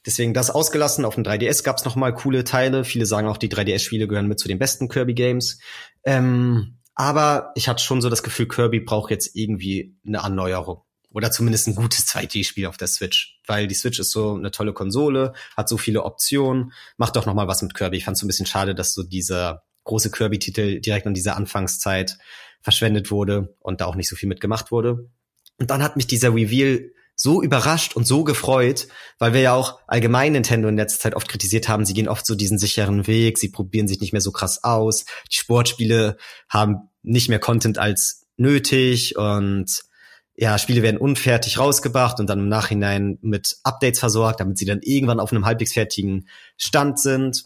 deswegen das ausgelassen. Auf dem 3DS gab's noch mal coole Teile. Viele sagen auch, die 3DS-Spiele gehören mit zu den besten Kirby-Games. Ähm, Aber ich hatte schon so das Gefühl, Kirby braucht jetzt irgendwie eine Erneuerung. Oder zumindest ein gutes 2D-Spiel auf der Switch. Weil die Switch ist so eine tolle Konsole, hat so viele Optionen, macht doch noch mal was mit Kirby. Ich fand es so ein bisschen schade, dass so dieser große Kirby-Titel direkt an dieser Anfangszeit verschwendet wurde und da auch nicht so viel mitgemacht wurde. Und dann hat mich dieser Reveal so überrascht und so gefreut, weil wir ja auch allgemein Nintendo in letzter Zeit oft kritisiert haben, sie gehen oft so diesen sicheren Weg, sie probieren sich nicht mehr so krass aus, die Sportspiele haben nicht mehr Content als nötig und ja, Spiele werden unfertig rausgebracht und dann im Nachhinein mit Updates versorgt, damit sie dann irgendwann auf einem halbwegs fertigen Stand sind.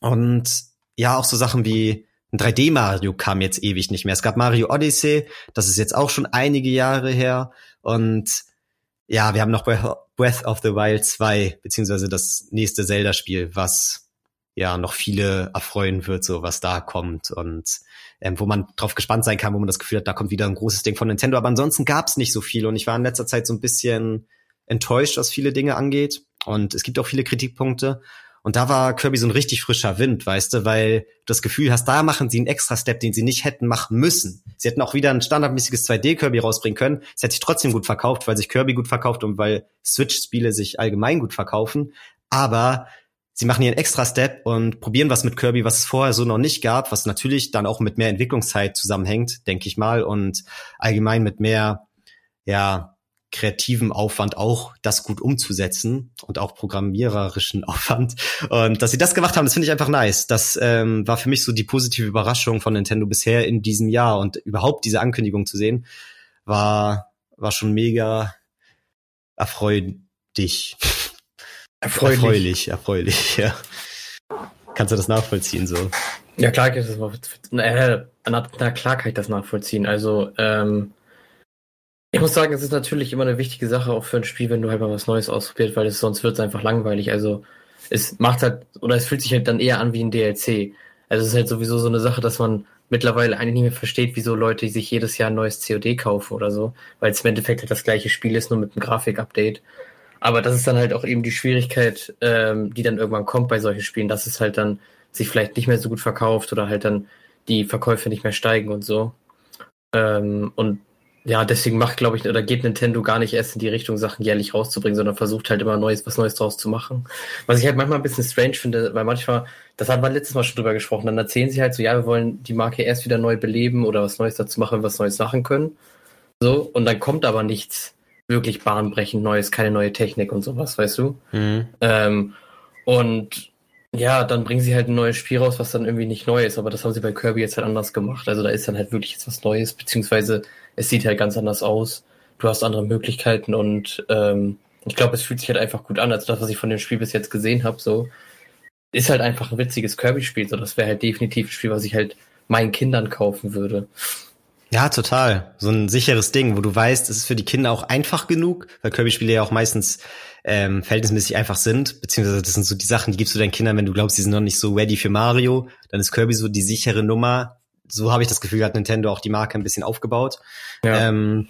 Und ja, auch so Sachen wie ein 3D-Mario kam jetzt ewig nicht mehr. Es gab Mario Odyssey, das ist jetzt auch schon einige Jahre her. Und ja, wir haben noch Breath of the Wild 2, beziehungsweise das nächste Zelda-Spiel, was ja noch viele erfreuen wird, so was da kommt und ähm, wo man drauf gespannt sein kann, wo man das Gefühl hat, da kommt wieder ein großes Ding von Nintendo. Aber ansonsten gab es nicht so viel und ich war in letzter Zeit so ein bisschen enttäuscht, was viele Dinge angeht. Und es gibt auch viele Kritikpunkte. Und da war Kirby so ein richtig frischer Wind, weißt du, weil du das Gefühl hast, da machen sie einen extra Step, den sie nicht hätten machen müssen. Sie hätten auch wieder ein standardmäßiges 2D-Kirby rausbringen können. Es hätte sich trotzdem gut verkauft, weil sich Kirby gut verkauft und weil Switch-Spiele sich allgemein gut verkaufen. Aber sie machen hier einen extra Step und probieren was mit Kirby, was es vorher so noch nicht gab, was natürlich dann auch mit mehr Entwicklungszeit zusammenhängt, denke ich mal, und allgemein mit mehr, ja, kreativen Aufwand auch das gut umzusetzen und auch programmiererischen Aufwand. Und dass sie das gemacht haben, das finde ich einfach nice. Das ähm, war für mich so die positive Überraschung von Nintendo bisher in diesem Jahr und überhaupt diese Ankündigung zu sehen, war, war schon mega erfreulich. Erfreulich. Erfreulich, erfreulich, ja. Kannst du das nachvollziehen so? Ja, klar kann ich das nachvollziehen. Äh, na, na, klar kann ich das nachvollziehen. Also, ähm, ich muss sagen, es ist natürlich immer eine wichtige Sache auch für ein Spiel, wenn du halt mal was Neues ausprobiert, weil es sonst wird es einfach langweilig. Also es macht halt, oder es fühlt sich halt dann eher an wie ein DLC. Also es ist halt sowieso so eine Sache, dass man mittlerweile eigentlich nicht mehr versteht, wieso Leute sich jedes Jahr ein neues COD kaufen oder so, weil es im Endeffekt halt das gleiche Spiel ist, nur mit einem Grafik-Update. Aber das ist dann halt auch eben die Schwierigkeit, ähm, die dann irgendwann kommt bei solchen Spielen, dass es halt dann sich vielleicht nicht mehr so gut verkauft oder halt dann die Verkäufe nicht mehr steigen und so. Ähm, und ja, deswegen macht, glaube ich, oder geht Nintendo gar nicht erst in die Richtung, Sachen jährlich rauszubringen, sondern versucht halt immer Neues, was Neues draus zu machen. Was ich halt manchmal ein bisschen strange finde, weil manchmal, das hat man letztes Mal schon drüber gesprochen, dann erzählen sie halt so, ja, wir wollen die Marke erst wieder neu beleben oder was Neues dazu machen, was Neues machen können. So, und dann kommt aber nichts wirklich bahnbrechend Neues, keine neue Technik und sowas, weißt du? Mhm. Ähm, und ja, dann bringen sie halt ein neues Spiel raus, was dann irgendwie nicht neu ist, aber das haben sie bei Kirby jetzt halt anders gemacht. Also da ist dann halt wirklich jetzt was Neues, beziehungsweise es sieht halt ganz anders aus. Du hast andere Möglichkeiten und ähm, ich glaube, es fühlt sich halt einfach gut an, als das, was ich von dem Spiel bis jetzt gesehen habe. So ist halt einfach ein witziges Kirby-Spiel. So, das wäre halt definitiv ein Spiel, was ich halt meinen Kindern kaufen würde. Ja, total. So ein sicheres Ding, wo du weißt, es ist für die Kinder auch einfach genug, weil Kirby-Spiele ja auch meistens ähm, verhältnismäßig einfach sind, beziehungsweise das sind so die Sachen, die gibst du deinen Kindern, wenn du glaubst, die sind noch nicht so ready für Mario, dann ist Kirby so die sichere Nummer. So habe ich das Gefühl, hat Nintendo auch die Marke ein bisschen aufgebaut. Ja. Ähm,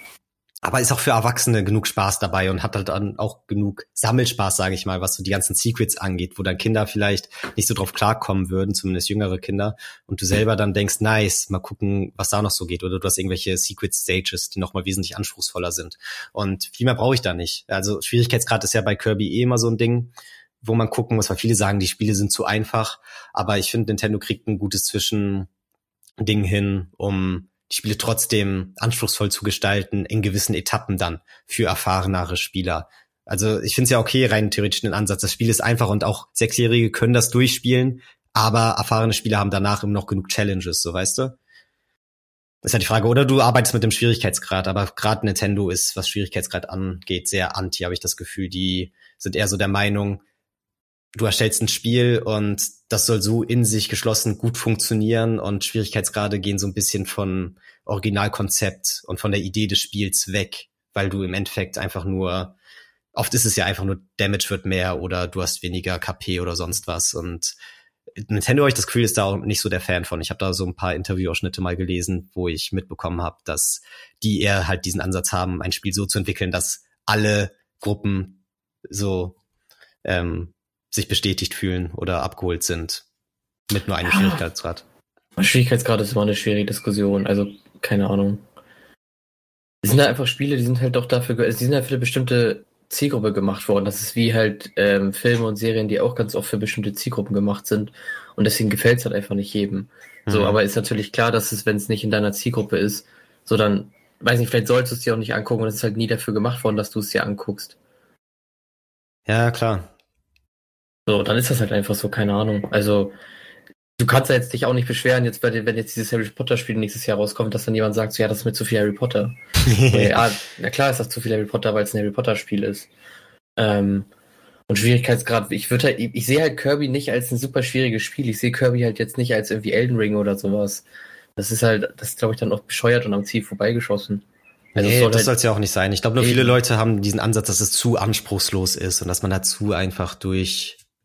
aber ist auch für Erwachsene genug Spaß dabei und hat halt dann auch genug Sammelspaß, sage ich mal, was so die ganzen Secrets angeht, wo dann Kinder vielleicht nicht so drauf klarkommen würden, zumindest jüngere Kinder, und du selber dann denkst, nice, mal gucken, was da noch so geht, oder du hast irgendwelche Secret Stages, die nochmal wesentlich anspruchsvoller sind. Und viel mehr brauche ich da nicht. Also Schwierigkeitsgrad ist ja bei Kirby eh immer so ein Ding, wo man gucken muss, weil viele sagen, die Spiele sind zu einfach, aber ich finde, Nintendo kriegt ein gutes Zwischending hin, um die Spiele trotzdem anspruchsvoll zu gestalten, in gewissen Etappen dann für erfahrenere Spieler. Also ich finde es ja okay, rein theoretisch den Ansatz. Das Spiel ist einfach und auch Sechsjährige können das durchspielen, aber erfahrene Spieler haben danach immer noch genug Challenges, so weißt du? Das ist ja die Frage, oder du arbeitest mit dem Schwierigkeitsgrad, aber gerade Nintendo ist, was Schwierigkeitsgrad angeht, sehr anti, habe ich das Gefühl. Die sind eher so der Meinung, du erstellst ein Spiel und das soll so in sich geschlossen gut funktionieren und Schwierigkeitsgrade gehen so ein bisschen von Originalkonzept und von der Idee des Spiels weg, weil du im Endeffekt einfach nur, oft ist es ja einfach nur Damage wird mehr oder du hast weniger KP oder sonst was und Nintendo ich das Gefühl, ist da auch nicht so der Fan von. Ich habe da so ein paar Interviewausschnitte mal gelesen, wo ich mitbekommen habe, dass die eher halt diesen Ansatz haben, ein Spiel so zu entwickeln, dass alle Gruppen so ähm, sich bestätigt fühlen oder abgeholt sind mit nur einem ja. Schwierigkeitsgrad. Schwierigkeitsgrad ist immer eine schwierige Diskussion, also keine Ahnung. Es sind halt einfach Spiele, die sind halt doch dafür, die sind halt für eine bestimmte Zielgruppe gemacht worden. Das ist wie halt ähm, Filme und Serien, die auch ganz oft für bestimmte Zielgruppen gemacht sind. Und deswegen gefällt es halt einfach nicht jedem. Mhm. So, aber ist natürlich klar, dass es, wenn es nicht in deiner Zielgruppe ist, so dann, weiß nicht, vielleicht solltest du es dir auch nicht angucken und es ist halt nie dafür gemacht worden, dass du es dir anguckst. Ja, klar. So, dann ist das halt einfach so, keine Ahnung. Also, du kannst ja jetzt dich auch nicht beschweren, jetzt, wenn jetzt dieses Harry Potter Spiel nächstes Jahr rauskommt, dass dann jemand sagt, so, ja, das ist mir zu viel Harry Potter. ja, na klar ist das zu viel Harry Potter, weil es ein Harry Potter Spiel ist. Ähm, und Schwierigkeitsgrad, ich würde halt, ich, ich sehe halt Kirby nicht als ein super schwieriges Spiel. Ich sehe Kirby halt jetzt nicht als irgendwie Elden Ring oder sowas. Das ist halt, das ist, glaube ich, dann auch bescheuert und am Ziel vorbeigeschossen. Also nee, das halt soll es ja auch nicht sein. Ich glaube, nur viele Leute haben diesen Ansatz, dass es zu anspruchslos ist und dass man dazu einfach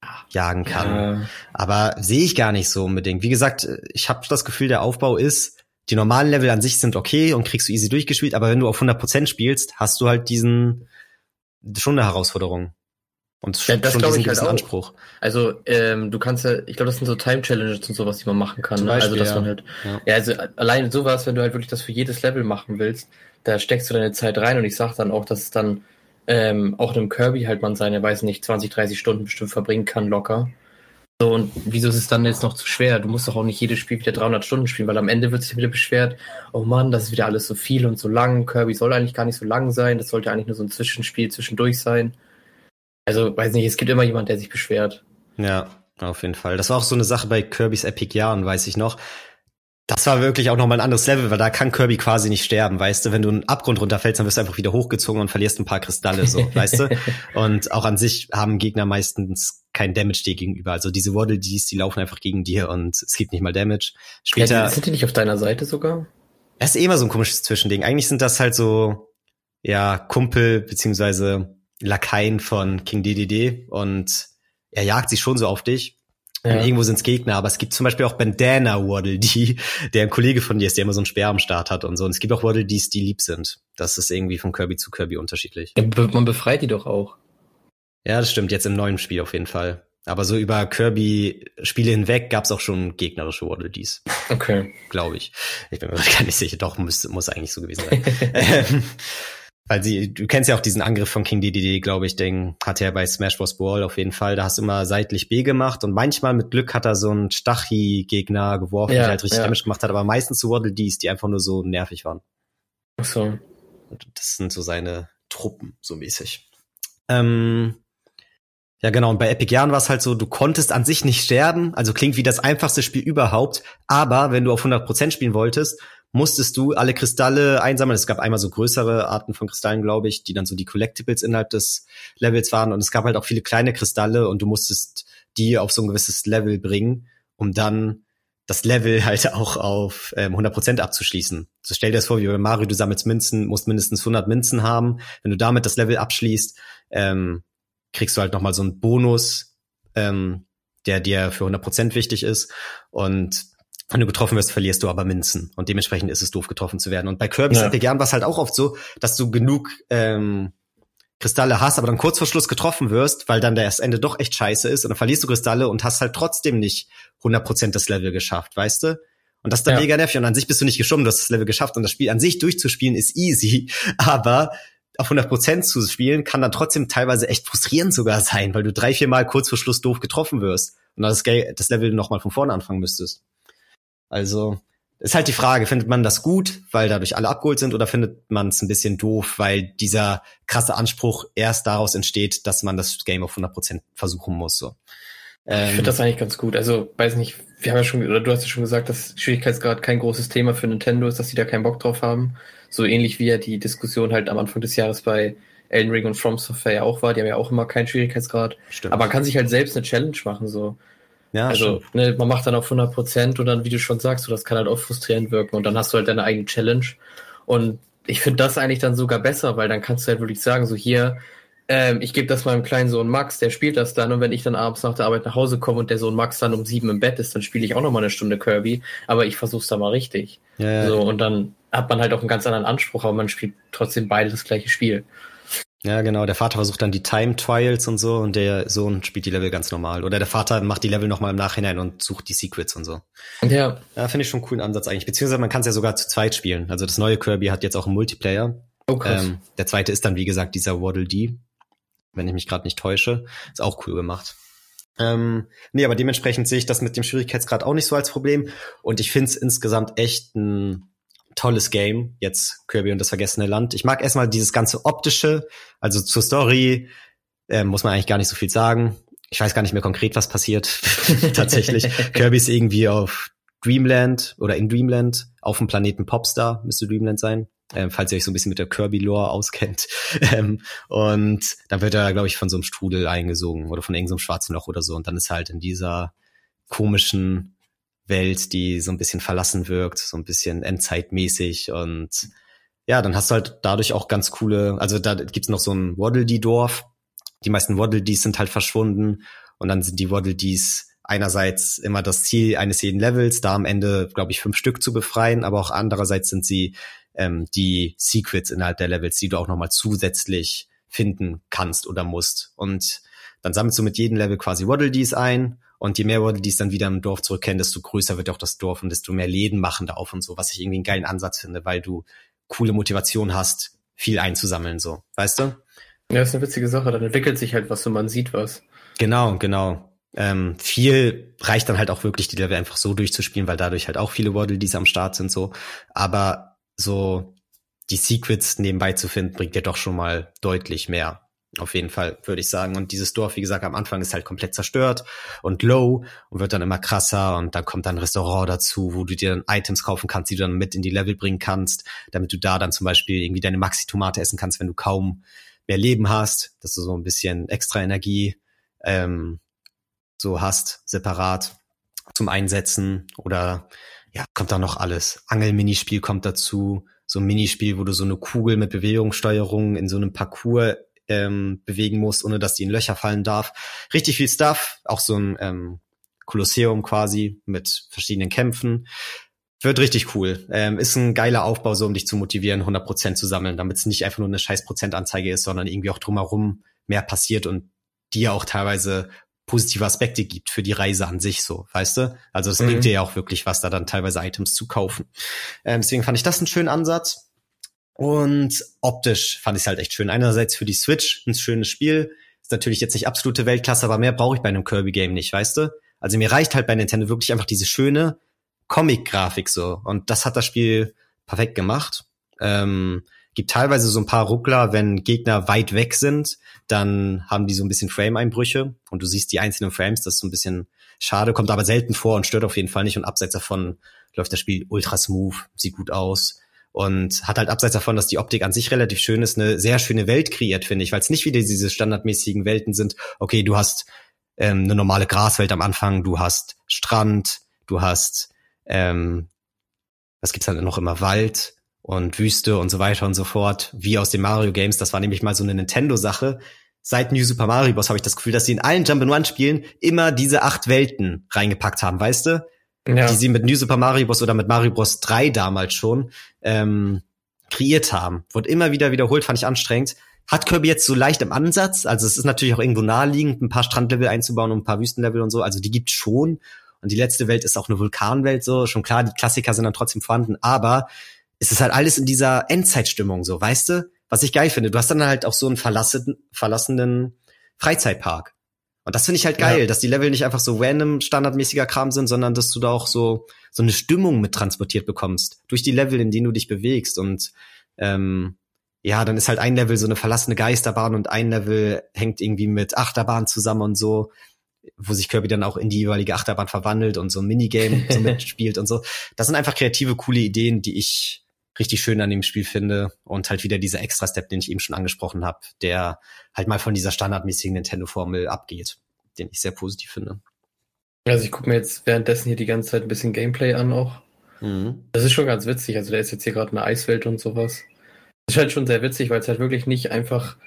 durchjagen kann. Ja. Aber sehe ich gar nicht so unbedingt. Wie gesagt, ich habe das Gefühl, der Aufbau ist, die normalen Level an sich sind okay und kriegst du easy durchgespielt, aber wenn du auf 100% spielst, hast du halt diesen schon eine Herausforderung. Und schon, ja, das schon diesen ich halt Anspruch. Also ähm, du kannst ja, ich glaube, das sind so Time Challenges und sowas, die man machen kann. Ne? also dass ja. man halt, ja. ja, also alleine sowas, wenn du halt wirklich das für jedes Level machen willst, da steckst du deine Zeit rein und ich sag dann auch, dass es dann ähm, auch in einem Kirby halt man seine, weiß nicht, 20, 30 Stunden bestimmt verbringen kann locker. So, und wieso ist es dann jetzt noch zu schwer? Du musst doch auch nicht jedes Spiel wieder 300 Stunden spielen, weil am Ende wird sich wieder beschwert, oh Mann, das ist wieder alles so viel und so lang. Kirby soll eigentlich gar nicht so lang sein. Das sollte eigentlich nur so ein Zwischenspiel zwischendurch sein. Also, weiß nicht, es gibt immer jemand, der sich beschwert. Ja, auf jeden Fall. Das war auch so eine Sache bei Kirby's Epic Jahren, weiß ich noch. Das war wirklich auch nochmal ein anderes Level, weil da kann Kirby quasi nicht sterben, weißt du? Wenn du einen Abgrund runterfällst, dann wirst du einfach wieder hochgezogen und verlierst ein paar Kristalle, so, weißt du? Und auch an sich haben Gegner meistens kein Damage dir gegenüber. Also diese Waddle Dees, die laufen einfach gegen dir und es gibt nicht mal Damage. Später. Ja, sind die nicht auf deiner Seite sogar? Das ist eh immer so ein komisches Zwischending. Eigentlich sind das halt so, ja, Kumpel, beziehungsweise Lakaien von King DDD und er jagt sich schon so auf dich. Ja. Irgendwo sind's Gegner, aber es gibt zum Beispiel auch Bandana Waddle Dee, der ein Kollege von dir ist, der immer so ein Speer am Start hat und so. Und es gibt auch Waddle Dees, die lieb sind. Das ist irgendwie von Kirby zu Kirby unterschiedlich. Ja, man befreit die doch auch. Ja, das stimmt. Jetzt im neuen Spiel auf jeden Fall. Aber so über Kirby-Spiele hinweg gab's auch schon gegnerische Waddle Dees. Okay. Glaube ich. Ich bin mir gar nicht sicher. Doch, muss, muss eigentlich so gewesen sein. weil sie, du kennst ja auch diesen Angriff von King DDD, glaube ich, den hat er bei Smash Bros. Brawl auf jeden Fall. Da hast du immer seitlich B gemacht und manchmal mit Glück hat er so einen Stachi-Gegner geworfen, ja, der halt richtig ja. Damage gemacht hat, aber meistens so Waddle Dees, die einfach nur so nervig waren. Ach so. Und das sind so seine Truppen, so mäßig. Ähm, ja, genau. Und bei Epic Jahren war es halt so, du konntest an sich nicht sterben. Also klingt wie das einfachste Spiel überhaupt. Aber wenn du auf 100% spielen wolltest, musstest du alle Kristalle einsammeln. Es gab einmal so größere Arten von Kristallen, glaube ich, die dann so die Collectibles innerhalb des Levels waren. Und es gab halt auch viele kleine Kristalle und du musstest die auf so ein gewisses Level bringen, um dann das Level halt auch auf ähm, 100% abzuschließen. So stell dir das vor, wie bei Mario, du sammelst Münzen, musst mindestens 100 Münzen haben. Wenn du damit das Level abschließt, ähm, kriegst du halt nochmal so einen Bonus, ähm, der dir für 100% wichtig ist. Und wenn du getroffen wirst, verlierst du aber Münzen. Und dementsprechend ist es doof, getroffen zu werden. Und bei Kirby's ja. Epic Yarn war es halt auch oft so, dass du genug ähm, Kristalle hast, aber dann kurz vor Schluss getroffen wirst, weil dann das Ende doch echt scheiße ist. Und dann verlierst du Kristalle und hast halt trotzdem nicht 100% das Level geschafft, weißt du? Und das ist dann ja. mega nervig. Und an sich bist du nicht geschoben, du hast das Level geschafft. Und das Spiel an sich durchzuspielen ist easy. Aber auf 100% zu spielen kann dann trotzdem teilweise echt frustrierend sogar sein, weil du drei, vier Mal kurz vor Schluss doof getroffen wirst. Und dann das, das Level nochmal von vorne anfangen müsstest. Also ist halt die Frage, findet man das gut, weil dadurch alle abgeholt sind, oder findet man es ein bisschen doof, weil dieser krasse Anspruch erst daraus entsteht, dass man das Game auf 100% versuchen muss. So. Ähm, ich finde das eigentlich ganz gut. Also, weiß nicht, wir haben ja schon, oder du hast ja schon gesagt, dass Schwierigkeitsgrad kein großes Thema für Nintendo ist, dass die da keinen Bock drauf haben. So ähnlich wie ja die Diskussion halt am Anfang des Jahres bei Elden Ring und From Software ja auch war. Die haben ja auch immer keinen Schwierigkeitsgrad. Stimmt. Aber man kann sich halt selbst eine Challenge machen, so. Ja, also ne, man macht dann auf 100 Prozent und dann, wie du schon sagst, so, das kann halt auch frustrierend wirken und dann hast du halt deine eigene Challenge und ich finde das eigentlich dann sogar besser, weil dann kannst du halt wirklich sagen, so hier, ähm, ich gebe das meinem kleinen Sohn Max, der spielt das dann und wenn ich dann abends nach der Arbeit nach Hause komme und der Sohn Max dann um sieben im Bett ist, dann spiele ich auch noch mal eine Stunde Kirby, aber ich versuch's da mal richtig. Ja, ja. So und dann hat man halt auch einen ganz anderen Anspruch, aber man spielt trotzdem beide das gleiche Spiel. Ja, genau. Der Vater versucht dann die Time Trials und so und der Sohn spielt die Level ganz normal. Oder der Vater macht die Level nochmal im Nachhinein und sucht die Secrets und so. Ja. Ja, finde ich schon einen coolen Ansatz eigentlich. Beziehungsweise man kann es ja sogar zu zweit spielen. Also das neue Kirby hat jetzt auch einen Multiplayer. Oh, krass. Ähm, der zweite ist dann, wie gesagt, dieser Waddle Dee. Wenn ich mich gerade nicht täusche. Ist auch cool gemacht. Ähm, nee, aber dementsprechend sehe ich das mit dem Schwierigkeitsgrad auch nicht so als Problem. Und ich finde es insgesamt echt ein tolles Game, jetzt Kirby und das vergessene Land. Ich mag erstmal dieses ganze optische, also zur Story äh, muss man eigentlich gar nicht so viel sagen. Ich weiß gar nicht mehr konkret, was passiert. Tatsächlich. Kirby ist irgendwie auf Dreamland oder in Dreamland auf dem Planeten Popstar, müsste Dreamland sein. Ähm, falls ihr euch so ein bisschen mit der Kirby-Lore auskennt. Ähm, und dann wird er, glaube ich, von so einem Strudel eingesogen oder von irgendeinem so schwarzen Loch oder so. Und dann ist er halt in dieser komischen Welt, die so ein bisschen verlassen wirkt, so ein bisschen endzeitmäßig und ja, dann hast du halt dadurch auch ganz coole, also da gibt's noch so ein Waddle-Dee-Dorf. Die meisten Waddle-Dees sind halt verschwunden und dann sind die Waddle-Dees einerseits immer das Ziel eines jeden Levels, da am Ende, glaube ich, fünf Stück zu befreien, aber auch andererseits sind sie ähm, die Secrets innerhalb der Levels, die du auch nochmal zusätzlich finden kannst oder musst. Und dann sammelst du mit jedem Level quasi Waddle-Dees ein und je mehr Leute, die es dann wieder im Dorf zurückkennen, desto größer wird auch das Dorf und desto mehr Läden machen da auf und so, was ich irgendwie einen geilen Ansatz finde, weil du coole Motivation hast, viel einzusammeln, so. Weißt du? Ja, ist eine witzige Sache. Dann entwickelt sich halt was und man sieht was. Genau, genau. Ähm, viel reicht dann halt auch wirklich, die Level einfach so durchzuspielen, weil dadurch halt auch viele Waddle, die am Start sind, so. Aber so die Secrets nebenbei zu finden, bringt dir doch schon mal deutlich mehr. Auf jeden Fall, würde ich sagen. Und dieses Dorf, wie gesagt, am Anfang ist halt komplett zerstört und low und wird dann immer krasser und dann kommt dann ein Restaurant dazu, wo du dir dann Items kaufen kannst, die du dann mit in die Level bringen kannst, damit du da dann zum Beispiel irgendwie deine Maxi-Tomate essen kannst, wenn du kaum mehr Leben hast, dass du so ein bisschen extra Energie ähm, so hast, separat zum Einsetzen oder ja, kommt da noch alles. Angel-Minispiel kommt dazu, so ein Minispiel, wo du so eine Kugel mit Bewegungssteuerung in so einem Parcours ähm, bewegen muss, ohne dass die in Löcher fallen darf. Richtig viel Stuff, auch so ein ähm, Kolosseum quasi mit verschiedenen Kämpfen. Wird richtig cool. Ähm, ist ein geiler Aufbau, so um dich zu motivieren, 100% zu sammeln, damit es nicht einfach nur eine scheiß Prozentanzeige ist, sondern irgendwie auch drumherum mehr passiert und dir auch teilweise positive Aspekte gibt für die Reise an sich so, weißt du? Also es mhm. bringt dir ja auch wirklich was, da dann teilweise Items zu kaufen. Ähm, deswegen fand ich das einen schönen Ansatz. Und optisch fand ich es halt echt schön. Einerseits für die Switch ein schönes Spiel. Ist natürlich jetzt nicht absolute Weltklasse, aber mehr brauche ich bei einem Kirby-Game nicht, weißt du? Also mir reicht halt bei Nintendo wirklich einfach diese schöne Comic-Grafik so. Und das hat das Spiel perfekt gemacht. Ähm, gibt teilweise so ein paar Ruckler, wenn Gegner weit weg sind, dann haben die so ein bisschen Frame-Einbrüche und du siehst die einzelnen Frames, das ist so ein bisschen schade, kommt aber selten vor und stört auf jeden Fall nicht und abseits davon läuft das Spiel ultra smooth, sieht gut aus und hat halt abseits davon, dass die Optik an sich relativ schön ist, eine sehr schöne Welt kreiert, finde ich, weil es nicht wieder diese standardmäßigen Welten sind. Okay, du hast ähm, eine normale Graswelt am Anfang, du hast Strand, du hast ähm, was gibt's dann noch immer Wald und Wüste und so weiter und so fort, wie aus den Mario Games. Das war nämlich mal so eine Nintendo-Sache. Seit New Super Mario Bros. habe ich das Gefühl, dass sie in allen Jump'n'Run-Spielen immer diese acht Welten reingepackt haben, weißt du? Ja. die sie mit New Super Mario Bros. oder mit Mario Bros. 3 damals schon ähm, kreiert haben. Wurde immer wieder wiederholt, fand ich anstrengend. Hat Kirby jetzt so leicht im Ansatz, also es ist natürlich auch irgendwo naheliegend, ein paar Strandlevel einzubauen und ein paar Wüstenlevel und so, also die gibt's schon. Und die letzte Welt ist auch eine Vulkanwelt, so, schon klar, die Klassiker sind dann trotzdem vorhanden, aber es ist halt alles in dieser Endzeitstimmung, so, weißt du? Was ich geil finde. Du hast dann halt auch so einen verlassenen, verlassenen Freizeitpark. Und das finde ich halt geil, ja. dass die Level nicht einfach so random standardmäßiger Kram sind, sondern dass du da auch so so eine Stimmung mit transportiert bekommst durch die Level, in denen du dich bewegst. Und ähm, ja, dann ist halt ein Level so eine verlassene Geisterbahn und ein Level hängt irgendwie mit Achterbahn zusammen und so, wo sich Kirby dann auch in die jeweilige Achterbahn verwandelt und so ein Minigame so mitspielt und so. Das sind einfach kreative, coole Ideen, die ich richtig schön an dem Spiel finde und halt wieder dieser Extra-Step, den ich eben schon angesprochen habe, der halt mal von dieser standardmäßigen Nintendo-Formel abgeht, den ich sehr positiv finde. Also ich gucke mir jetzt währenddessen hier die ganze Zeit ein bisschen Gameplay an auch. Mhm. Das ist schon ganz witzig. Also der ist jetzt hier gerade eine Eiswelt und sowas. Das ist halt schon sehr witzig, weil es halt wirklich nicht einfach.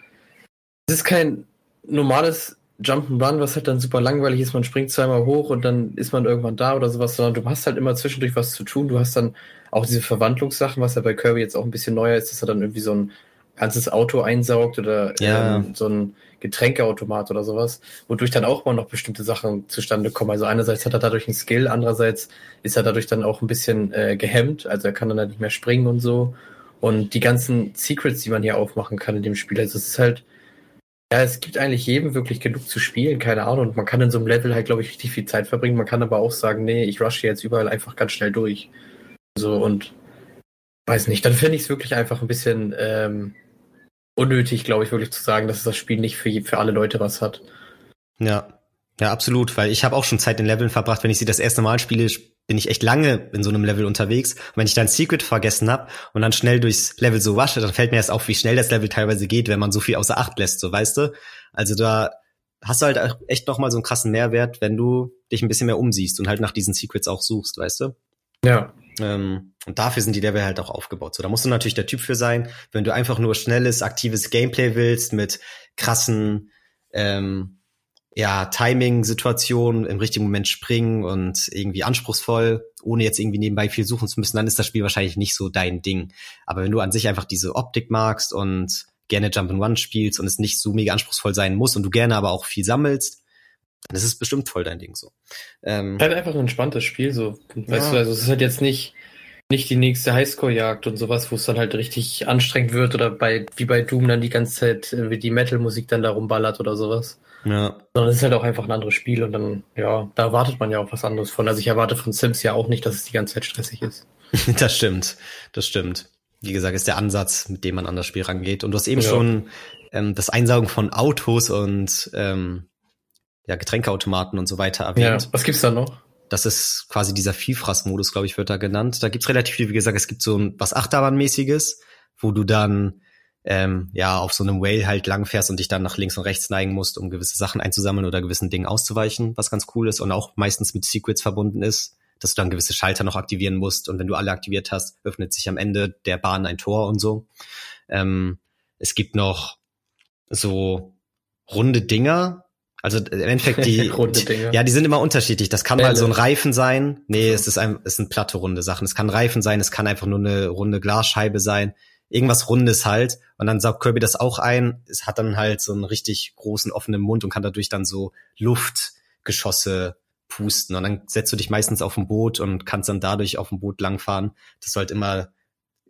Es ist kein normales Jump'n'Run, was halt dann super langweilig ist. Man springt zweimal hoch und dann ist man irgendwann da oder sowas, sondern du hast halt immer zwischendurch was zu tun. Du hast dann auch diese Verwandlungssachen, was ja bei Kirby jetzt auch ein bisschen neuer ist, dass er dann irgendwie so ein, ganzes Auto einsaugt oder Ja. ähm, so ein Getränkeautomat oder sowas, wodurch dann auch mal noch bestimmte Sachen zustande kommen. Also einerseits hat er dadurch einen Skill, andererseits ist er dadurch dann auch ein bisschen äh, gehemmt, also er kann dann halt nicht mehr springen und so. Und die ganzen Secrets, die man hier aufmachen kann in dem Spiel, also es ist halt, ja, es gibt eigentlich jedem wirklich genug zu spielen, keine Ahnung. Und man kann in so einem Level halt, glaube ich, richtig viel Zeit verbringen. Man kann aber auch sagen, nee, ich rushe jetzt überall einfach ganz schnell durch. So und weiß nicht, dann finde ich es wirklich einfach ein bisschen ähm, unnötig, glaube ich, wirklich zu sagen, dass das Spiel nicht für, für alle Leute was hat. Ja, ja, absolut, weil ich habe auch schon Zeit in Leveln verbracht. Wenn ich sie das erste Mal spiele, bin ich echt lange in so einem Level unterwegs. Und wenn ich dann Secret vergessen habe und dann schnell durchs Level so wasche, dann fällt mir erst auf, wie schnell das Level teilweise geht, wenn man so viel außer Acht lässt, so weißt du. Also da hast du halt echt noch mal so einen krassen Mehrwert, wenn du dich ein bisschen mehr umsiehst und halt nach diesen Secrets auch suchst, weißt du. Ja. Ähm, und dafür sind die Level halt auch aufgebaut. So, da musst du natürlich der Typ für sein. Wenn du einfach nur schnelles, aktives Gameplay willst mit krassen, ähm, ja, Timing-Situationen, im richtigen Moment springen und irgendwie anspruchsvoll, ohne jetzt irgendwie nebenbei viel suchen zu müssen, dann ist das Spiel wahrscheinlich nicht so dein Ding. Aber wenn du an sich einfach diese Optik magst und gerne Jump'n'Run spielst und es nicht so mega anspruchsvoll sein muss und du gerne aber auch viel sammelst, dann ist es bestimmt voll dein Ding so. Ähm, Halt einfach ein entspanntes Spiel, so. Weißt Ja. du, also es ist halt jetzt nicht, nicht die nächste Highscore-Jagd und sowas, wo es dann halt richtig anstrengend wird oder bei, wie bei Doom dann die ganze Zeit, äh, wie die Metal-Musik dann da rumballert oder sowas. Ja, Sondern es ist halt auch einfach ein anderes Spiel und dann, ja, da erwartet man ja auch was anderes von. Also ich erwarte von Sims ja auch nicht, dass es die ganze Zeit stressig ist. Das stimmt, das stimmt. Wie gesagt, ist der Ansatz, mit dem man an das Spiel rangeht. Und du hast eben Ja. schon ähm, das Einsaugen von Autos und ähm, ja, Getränkeautomaten und so weiter Ja. erwähnt. Was gibt's da noch? Das ist quasi dieser Vielfraß-Modus, glaube ich, wird da genannt. Da gibt's relativ viel, wie gesagt, es gibt so ein was Achterbahnmäßiges, wo du dann ähm, ja auf so einem Whale halt langfährst und dich dann nach links und rechts neigen musst, um gewisse Sachen einzusammeln oder gewissen Dingen auszuweichen, was ganz cool ist und auch meistens mit Secrets verbunden ist, dass du dann gewisse Schalter noch aktivieren musst und wenn du alle aktiviert hast, öffnet sich am Ende der Bahn ein Tor und so. Ähm, es gibt noch so runde Dinger, also im Endeffekt die, ja, die sind immer unterschiedlich. Das kann mal Bälle. so ein Reifen sein. Nee, So. es ist ein, es sind platte runde Sachen. Es kann ein Reifen sein, es kann einfach nur eine runde Glasscheibe sein. Irgendwas Rundes halt. Und dann saugt Kirby das auch ein. Es hat dann halt so einen richtig großen offenen Mund und kann dadurch dann so Luftgeschosse pusten. Und dann setzt du dich meistens auf ein Boot und kannst dann dadurch auf dem Boot langfahren, dass du halt immer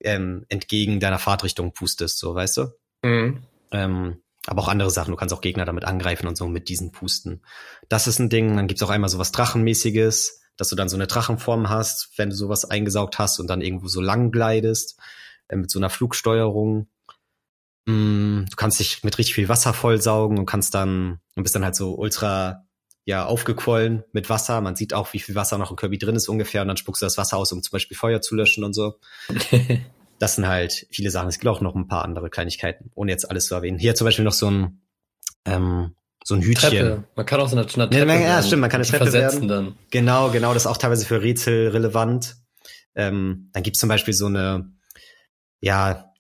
ähm, entgegen deiner Fahrtrichtung pustest, so weißt du? Mhm. Ähm, aber auch andere Sachen. Du kannst auch Gegner damit angreifen und so mit diesen Pusten. Das ist ein Ding. Dann gibt's auch einmal sowas Drachenmäßiges, dass du dann so eine Drachenform hast, wenn du sowas eingesaugt hast und dann irgendwo so lang glidest, äh, mit so einer Flugsteuerung. Mm, du kannst dich mit richtig viel Wasser vollsaugen und kannst dann, und bist dann halt so ultra, ja, aufgequollen mit Wasser. Man sieht auch, wie viel Wasser noch in Kirby drin ist ungefähr und dann spuckst du das Wasser aus, um zum Beispiel Feuer zu löschen und so. Das sind halt viele Sachen. Es gibt auch noch ein paar andere Kleinigkeiten, ohne jetzt alles zu erwähnen. Hier zum Beispiel noch so ein, ähm, so ein Hütchen. Treppe. Man kann auch so eine, eine Ja, Treppe man- ja, stimmt, man kann eine Treppe versetzen werden. dann. Genau, genau, das ist auch teilweise für Rätsel relevant. Ähm, dann gibt's zum Beispiel so eine, ja,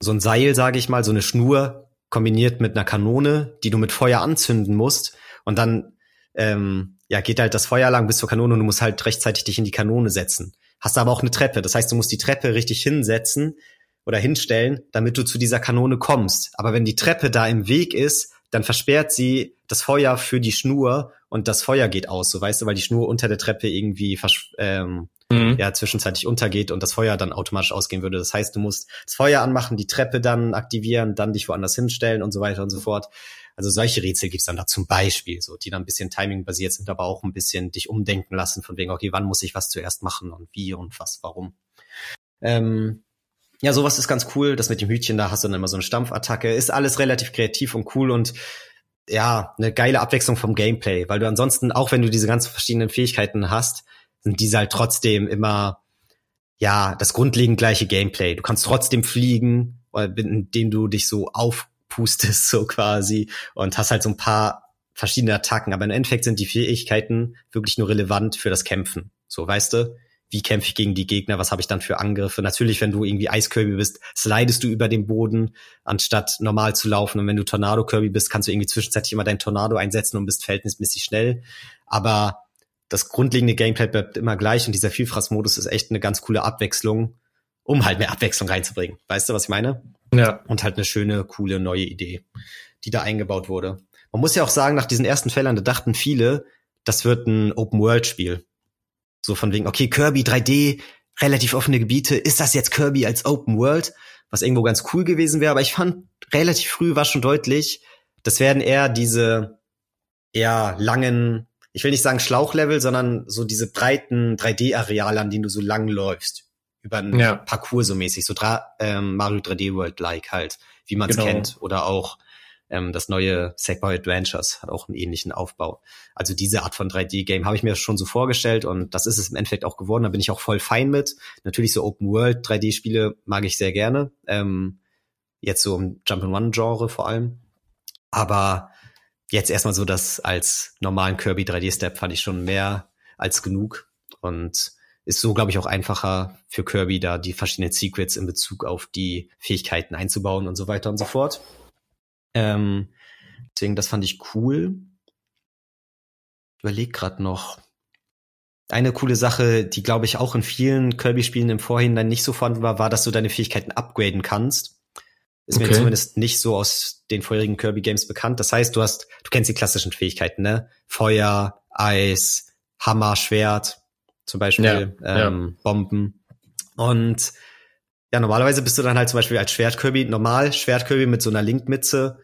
so ein Seil, sage ich mal, so eine Schnur kombiniert mit einer Kanone, die du mit Feuer anzünden musst. Und dann ähm, ja, geht halt das Feuer lang bis zur Kanone und du musst halt rechtzeitig dich in die Kanone setzen. Hast aber auch eine Treppe. Das heißt, du musst die Treppe richtig hinsetzen oder hinstellen, damit du zu dieser Kanone kommst. Aber wenn die Treppe da im Weg ist, dann versperrt sie das Feuer für die Schnur und das Feuer geht aus, so weißt du, weil die Schnur unter der Treppe irgendwie ähm, Mhm. ja, zwischenzeitlich untergeht und das Feuer dann automatisch ausgehen würde. Das heißt, du musst das Feuer anmachen, die Treppe dann aktivieren, dann dich woanders hinstellen und so weiter und so fort. Also solche Rätsel gibt's dann da zum Beispiel, so, die dann ein bisschen Timing-basiert sind, aber auch ein bisschen dich umdenken lassen, von wegen, okay, wann muss ich was zuerst machen und wie und was, warum. Ähm, ja, sowas ist ganz cool. Das mit dem Hütchen, da hast du dann immer so eine Stampfattacke. Ist alles relativ kreativ und cool und ja, eine geile Abwechslung vom Gameplay, weil du ansonsten, auch wenn du diese ganzen verschiedenen Fähigkeiten hast, sind diese halt trotzdem immer, ja, das grundlegend gleiche Gameplay. Du kannst trotzdem fliegen, äh, indem du dich so aufpustest, so quasi, und hast halt so ein paar verschiedene Attacken. Aber im Endeffekt sind die Fähigkeiten wirklich nur relevant für das Kämpfen. So, weißt du? Wie kämpfe ich gegen die Gegner? Was habe ich dann für Angriffe? Natürlich, wenn du irgendwie Eiskirby bist, slidest du über den Boden, anstatt normal zu laufen. Und wenn du Tornado-Kirby bist, kannst du irgendwie zwischenzeitlich immer dein Tornado einsetzen und bist verhältnismäßig schnell. Aber das grundlegende Gameplay bleibt immer gleich und dieser Vielfraß-Modus ist echt eine ganz coole Abwechslung, um halt mehr Abwechslung reinzubringen. Weißt du, was ich meine? Ja. Und halt eine schöne, coole, neue Idee, die da eingebaut wurde. Man muss ja auch sagen, nach diesen ersten Fällen, da dachten viele, das wird ein Open-World-Spiel. So von wegen, okay, Kirby 3D, relativ offene Gebiete, ist das jetzt Kirby als Open World? Was irgendwo ganz cool gewesen wäre, aber ich fand, relativ früh war schon deutlich, das werden eher diese eher langen, ich will nicht sagen Schlauchlevel, sondern so diese breiten 3D-Areale, an denen du so lang läufst. Über ein ja. Parcours so mäßig, so ähm, Mario 3D World-like halt, wie man es genau. kennt. Oder auch ähm, das neue Sackboy Adventures hat auch einen ähnlichen Aufbau. Also diese Art von 3D-Game habe ich mir schon so vorgestellt und das ist es im Endeffekt auch geworden. Da bin ich auch voll fein mit. Natürlich so Open World 3D-Spiele mag ich sehr gerne. Ähm, jetzt so im Jump-and-One-Genre vor allem. Aber jetzt erstmal so das als normalen Kirby 3D-Step fand ich schon mehr als genug und ist so, glaube ich, auch einfacher für Kirby, da die verschiedenen Secrets in Bezug auf die Fähigkeiten einzubauen und so weiter und so fort. Ähm, deswegen, das fand ich cool. Überleg gerade noch. Eine coole Sache, die, glaube ich, auch in vielen Kirby-Spielen im Vorhinein nicht so vorhanden war, war, dass du deine Fähigkeiten upgraden kannst. Ist okay. mir zumindest nicht so aus den vorherigen Kirby-Games bekannt. Das heißt, du hast, du kennst die klassischen Fähigkeiten, ne? Feuer, Eis, Hammer, Schwert, zum Beispiel, ja, ähm, ja. Bomben. Und ja, normalerweise bist du dann halt zum Beispiel als Schwert-Kirby, normal Schwert-Kirby mit so einer Link-Mütze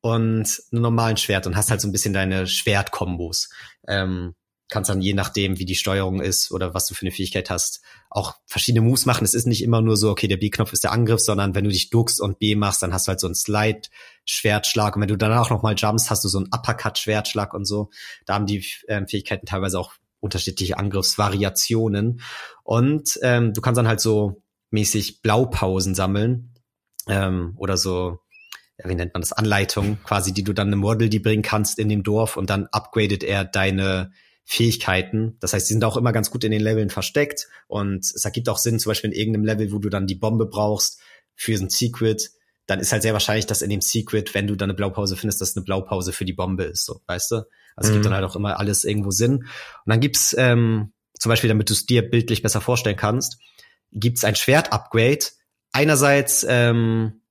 und einem normalen Schwert und hast halt so ein bisschen deine Schwert-Kombos. Ähm, kannst dann je nachdem, wie die Steuerung ist oder was du für eine Fähigkeit hast, auch verschiedene Moves machen. Es ist nicht immer nur so, okay, der B-Knopf ist der Angriff, sondern wenn du dich duckst und B machst, dann hast du halt so einen Slide-Schwertschlag und wenn du danach nochmal jumpst, hast du so einen Uppercut-Schwertschlag und so. Da haben die äh, Fähigkeiten teilweise auch unterschiedliche Angriffsvariationen und ähm, du kannst dann halt so mäßig Blaupausen sammeln ähm, oder so, wie nennt man das, Anleitung quasi, die du dann einem Model die bringen kannst in dem Dorf und dann upgradet er deine Fähigkeiten. Das heißt, die sind auch immer ganz gut in den Leveln versteckt und es ergibt auch Sinn, zum Beispiel in irgendeinem Level, wo du dann die Bombe brauchst für so ein Secret, dann ist halt sehr wahrscheinlich, dass in dem Secret, wenn du dann eine Blaupause findest, dass eine Blaupause für die Bombe ist, so, weißt du? Also mhm. es gibt dann halt auch immer alles irgendwo Sinn. Und dann gibt's ähm, zum Beispiel, damit du es dir bildlich besser vorstellen kannst, gibt's ein Schwert-Upgrade. Einerseits, ähm,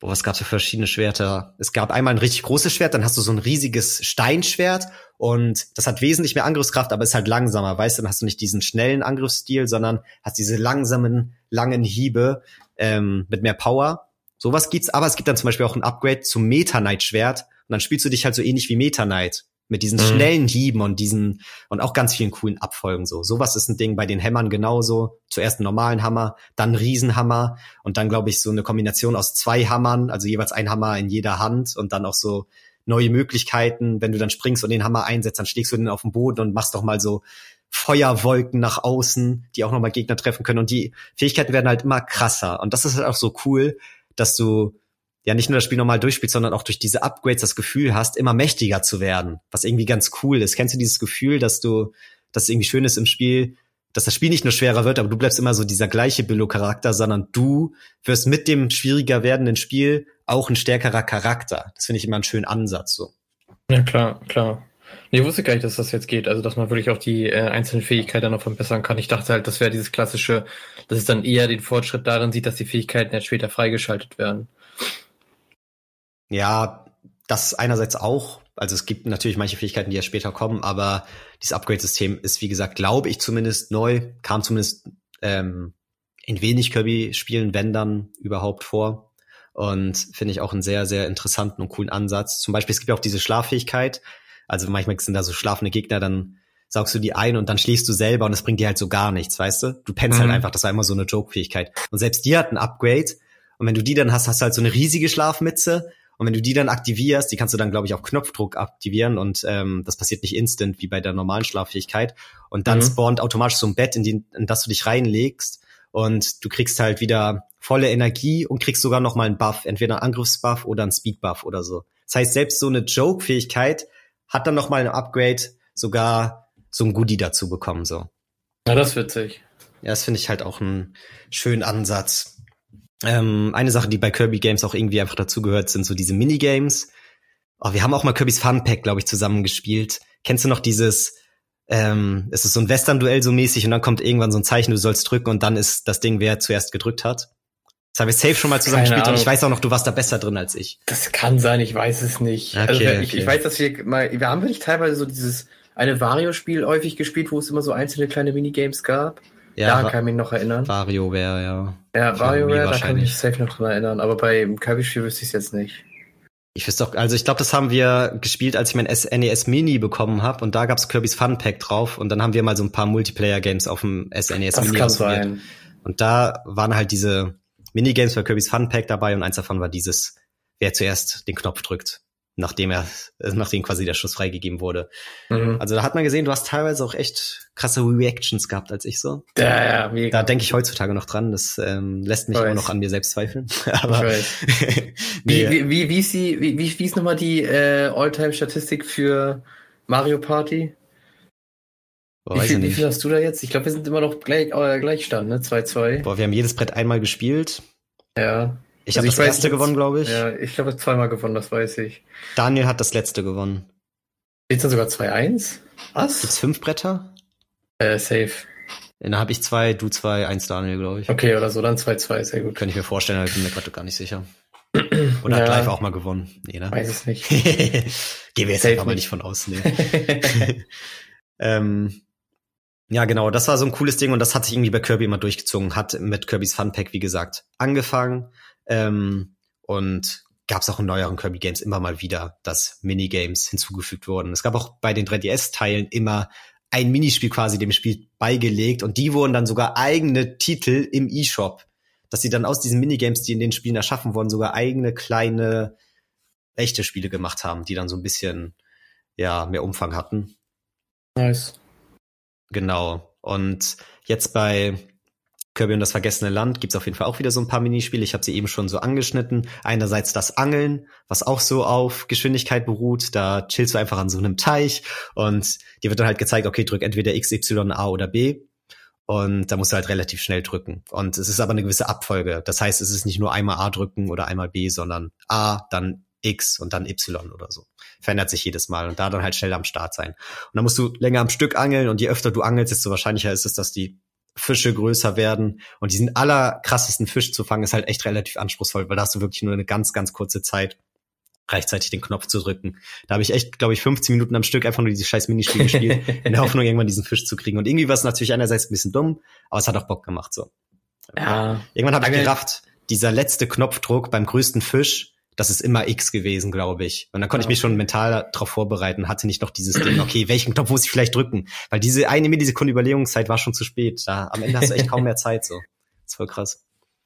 boah, was gab's für verschiedene Schwerter? Es gab einmal ein richtig großes Schwert, dann hast du so ein riesiges Steinschwert und das hat wesentlich mehr Angriffskraft, aber ist halt langsamer. Weißt du, dann hast du nicht diesen schnellen Angriffsstil, sondern hast diese langsamen, langen Hiebe ähm, mit mehr Power. Sowas gibt's, aber es gibt dann zum Beispiel auch ein Upgrade zum Meta Knight Schwert und dann spielst du dich halt so ähnlich wie Meta Knight. Mit diesen mhm. schnellen Hieben und diesen und auch ganz vielen coolen Abfolgen so. Sowas ist ein Ding bei den Hämmern genauso. Zuerst einen normalen Hammer, dann einen Riesenhammer und dann glaube ich so eine Kombination aus zwei Hammern, also jeweils ein Hammer in jeder Hand und dann auch so neue Möglichkeiten. Wenn du dann springst und den Hammer einsetzt, dann schlägst du den auf den Boden und machst doch mal so Feuerwolken nach außen, die auch nochmal Gegner treffen können. Und die Fähigkeiten werden halt immer krasser. Und das ist halt auch so cool, dass du ja nicht nur das Spiel normal durchspielst, sondern auch durch diese Upgrades das Gefühl hast, immer mächtiger zu werden, was irgendwie ganz cool ist. Kennst du dieses Gefühl, dass du, dass es irgendwie schön ist im Spiel, dass das Spiel nicht nur schwerer wird, aber du bleibst immer so dieser gleiche Billo-Charakter, sondern du wirst mit dem schwieriger werdenden Spiel auch ein stärkerer Charakter. Das finde ich immer einen schönen Ansatz so. Ja, klar, klar. Nee, ich wusste gar nicht, dass das jetzt geht. Also, dass man wirklich auch die äh, einzelnen Fähigkeiten noch verbessern kann. Ich dachte halt, das wäre dieses klassische, dass es dann eher den Fortschritt darin sieht, dass die Fähigkeiten jetzt später freigeschaltet werden. Ja, das einerseits auch. Also es gibt natürlich manche Fähigkeiten, die ja später kommen, aber dieses Upgrade-System ist, wie gesagt, glaube ich zumindest neu, kam zumindest ähm, in wenig Kirby-Spielen, wenn dann überhaupt vor. Und finde ich auch einen sehr, sehr interessanten und coolen Ansatz. Zum Beispiel, es gibt ja auch diese Schlaffähigkeit. Also manchmal sind da so schlafende Gegner, dann saugst du die ein und dann schläfst du selber und das bringt dir halt so gar nichts, weißt du? Du pennst halt mhm. halt einfach, das war immer so eine Joke-Fähigkeit. Und selbst die hat ein Upgrade. Und wenn du die dann hast, hast du halt so eine riesige Schlafmütze und wenn du die dann aktivierst, die kannst du dann, glaube ich, auf Knopfdruck aktivieren und ähm, das passiert nicht instant wie bei der normalen Schlaffähigkeit. Und dann mhm. spawnt automatisch so ein Bett, in, die, in das du dich reinlegst und du kriegst halt wieder volle Energie und kriegst sogar noch mal einen Buff, entweder einen Angriffsbuff oder einen Speedbuff oder so. Das heißt, selbst so eine Joke-Fähigkeit hat dann noch mal ein Upgrade sogar so ein Goodie dazu bekommen, so. Ja, das ist witzig. Ja, das finde ich halt auch einen schönen Ansatz. Ähm, eine Sache, die bei Kirby Games auch irgendwie einfach dazugehört, sind so diese Minigames. Oh, wir haben auch mal Kirby's Fun Pack, glaube ich, zusammen gespielt. Kennst du noch dieses, ähm, es ist so ein Western-Duell so mäßig und dann kommt irgendwann so ein Zeichen, du sollst drücken und dann ist das Ding, wer zuerst gedrückt hat. Das habe ich safe schon mal zusammen Keine gespielt Ahnung. und ich weiß auch noch, du warst da besser drin als ich. Das kann sein, ich weiß es nicht. Okay, also, ich, okay. ich weiß, dass wir mal, wir haben wirklich teilweise so dieses eine Vario-Spiel häufig gespielt, wo es immer so einzelne kleine Minigames gab. Ja, da kann ich mich noch erinnern. WarioWare, ja. Ja, WarioWare, da kann ich mich safe noch dran erinnern, aber bei Kirby-Spiel wüsste ich es jetzt nicht. Ich wüsste doch, also ich glaube, das haben wir gespielt, als ich mein NES Mini bekommen habe und da gab's Kirby's Fun Pack drauf und dann haben wir mal so ein paar Multiplayer-Games auf dem SNES Mini kann sein. Und da waren halt diese Minigames für Kirby's Fun Pack dabei und eins davon war dieses, wer zuerst den Knopf drückt, nachdem er, äh, nachdem quasi der Schuss freigegeben wurde. Mhm. Also da hat man gesehen, du hast teilweise auch echt krasse Reactions gehabt als ich so. Ja, ja, mega. Da denke ich heutzutage noch dran. Das ähm, lässt mich immer noch an mir selbst zweifeln. Aber nee. wie, wie, wie, ist die, wie, wie, wie ist nochmal die äh, All-Time-Statistik für Mario Party? Boah, wie, viel, wie viel hast du da jetzt? Ich glaube, wir sind immer noch gleich, äh, Gleichstand? 2-2. Boah, wir haben jedes Brett einmal gespielt. Ja. Ich also habe das erste gewonnen, glaube ich. Ja, ich glaube, zweimal gewonnen, das weiß ich. Daniel hat das letzte gewonnen. Jetzt dann sogar 2-1? Was? Gibt's fünf Bretter? Äh, safe. Dann habe ich zwei, du zwei, eins Daniel, glaube ich. Okay, oder so, dann 2-2, sehr gut. Könnte ich mir vorstellen, aber ich bin mir gerade gar nicht sicher. Oder ja. hat live auch mal gewonnen? Nee, ne? Weiß es nicht. Gehen wir jetzt einfach mal nicht von aus. Nee. ähm, ja, genau, das war so ein cooles Ding und das hat sich irgendwie bei Kirby immer durchgezogen, hat mit Kirby's Fun Pack, wie gesagt, angefangen ähm, und gab es auch in neueren Kirby Games immer mal wieder, dass Minigames hinzugefügt wurden. Es gab auch bei den 3DS-Teilen immer ein Minispiel quasi dem Spiel beigelegt und die wurden dann sogar eigene Titel im eShop, dass sie dann aus diesen Minigames, die in den Spielen erschaffen wurden, sogar eigene kleine echte Spiele gemacht haben, die dann so ein bisschen ja mehr Umfang hatten. Nice. Genau. Und jetzt bei Kirby und das vergessene Land gibt's auf jeden Fall auch wieder so ein paar Minispiele. Ich habe sie eben schon so angeschnitten. Einerseits das Angeln, was auch so auf Geschwindigkeit beruht. Da chillst du einfach an so einem Teich und dir wird dann halt gezeigt, okay, drück entweder X, Y, A oder B. Und da musst du halt relativ schnell drücken. Und es ist aber eine gewisse Abfolge. Das heißt, es ist nicht nur einmal A drücken oder einmal B, sondern A, dann X und dann Y oder so. Verändert sich jedes Mal und da dann halt schnell am Start sein. Und dann musst du länger am Stück angeln und je öfter du angelst, desto wahrscheinlicher ist es, dass die Fische größer werden. Und diesen allerkrassesten Fisch zu fangen, ist halt echt relativ anspruchsvoll, weil da hast du wirklich nur eine ganz, ganz kurze Zeit, rechtzeitig den Knopf zu drücken. Da habe ich echt, glaube ich, 15 Minuten am Stück einfach nur dieses scheiß Minispiel gespielt, in der Hoffnung, irgendwann diesen Fisch zu kriegen. Und irgendwie war es natürlich einerseits ein bisschen dumm, aber es hat auch Bock gemacht so. Ja. Irgendwann habe ich gerafft, dieser letzte Knopfdruck beim größten Fisch, das ist immer X gewesen, glaube ich. Und dann konnte ja. ich mich schon mental darauf vorbereiten, hatte nicht noch dieses Ding, okay, welchen Knopf muss ich vielleicht drücken? Weil diese eine Millisekunde Überlegungszeit war schon zu spät. Da, am Ende hast du echt kaum mehr Zeit, so. Das ist voll krass.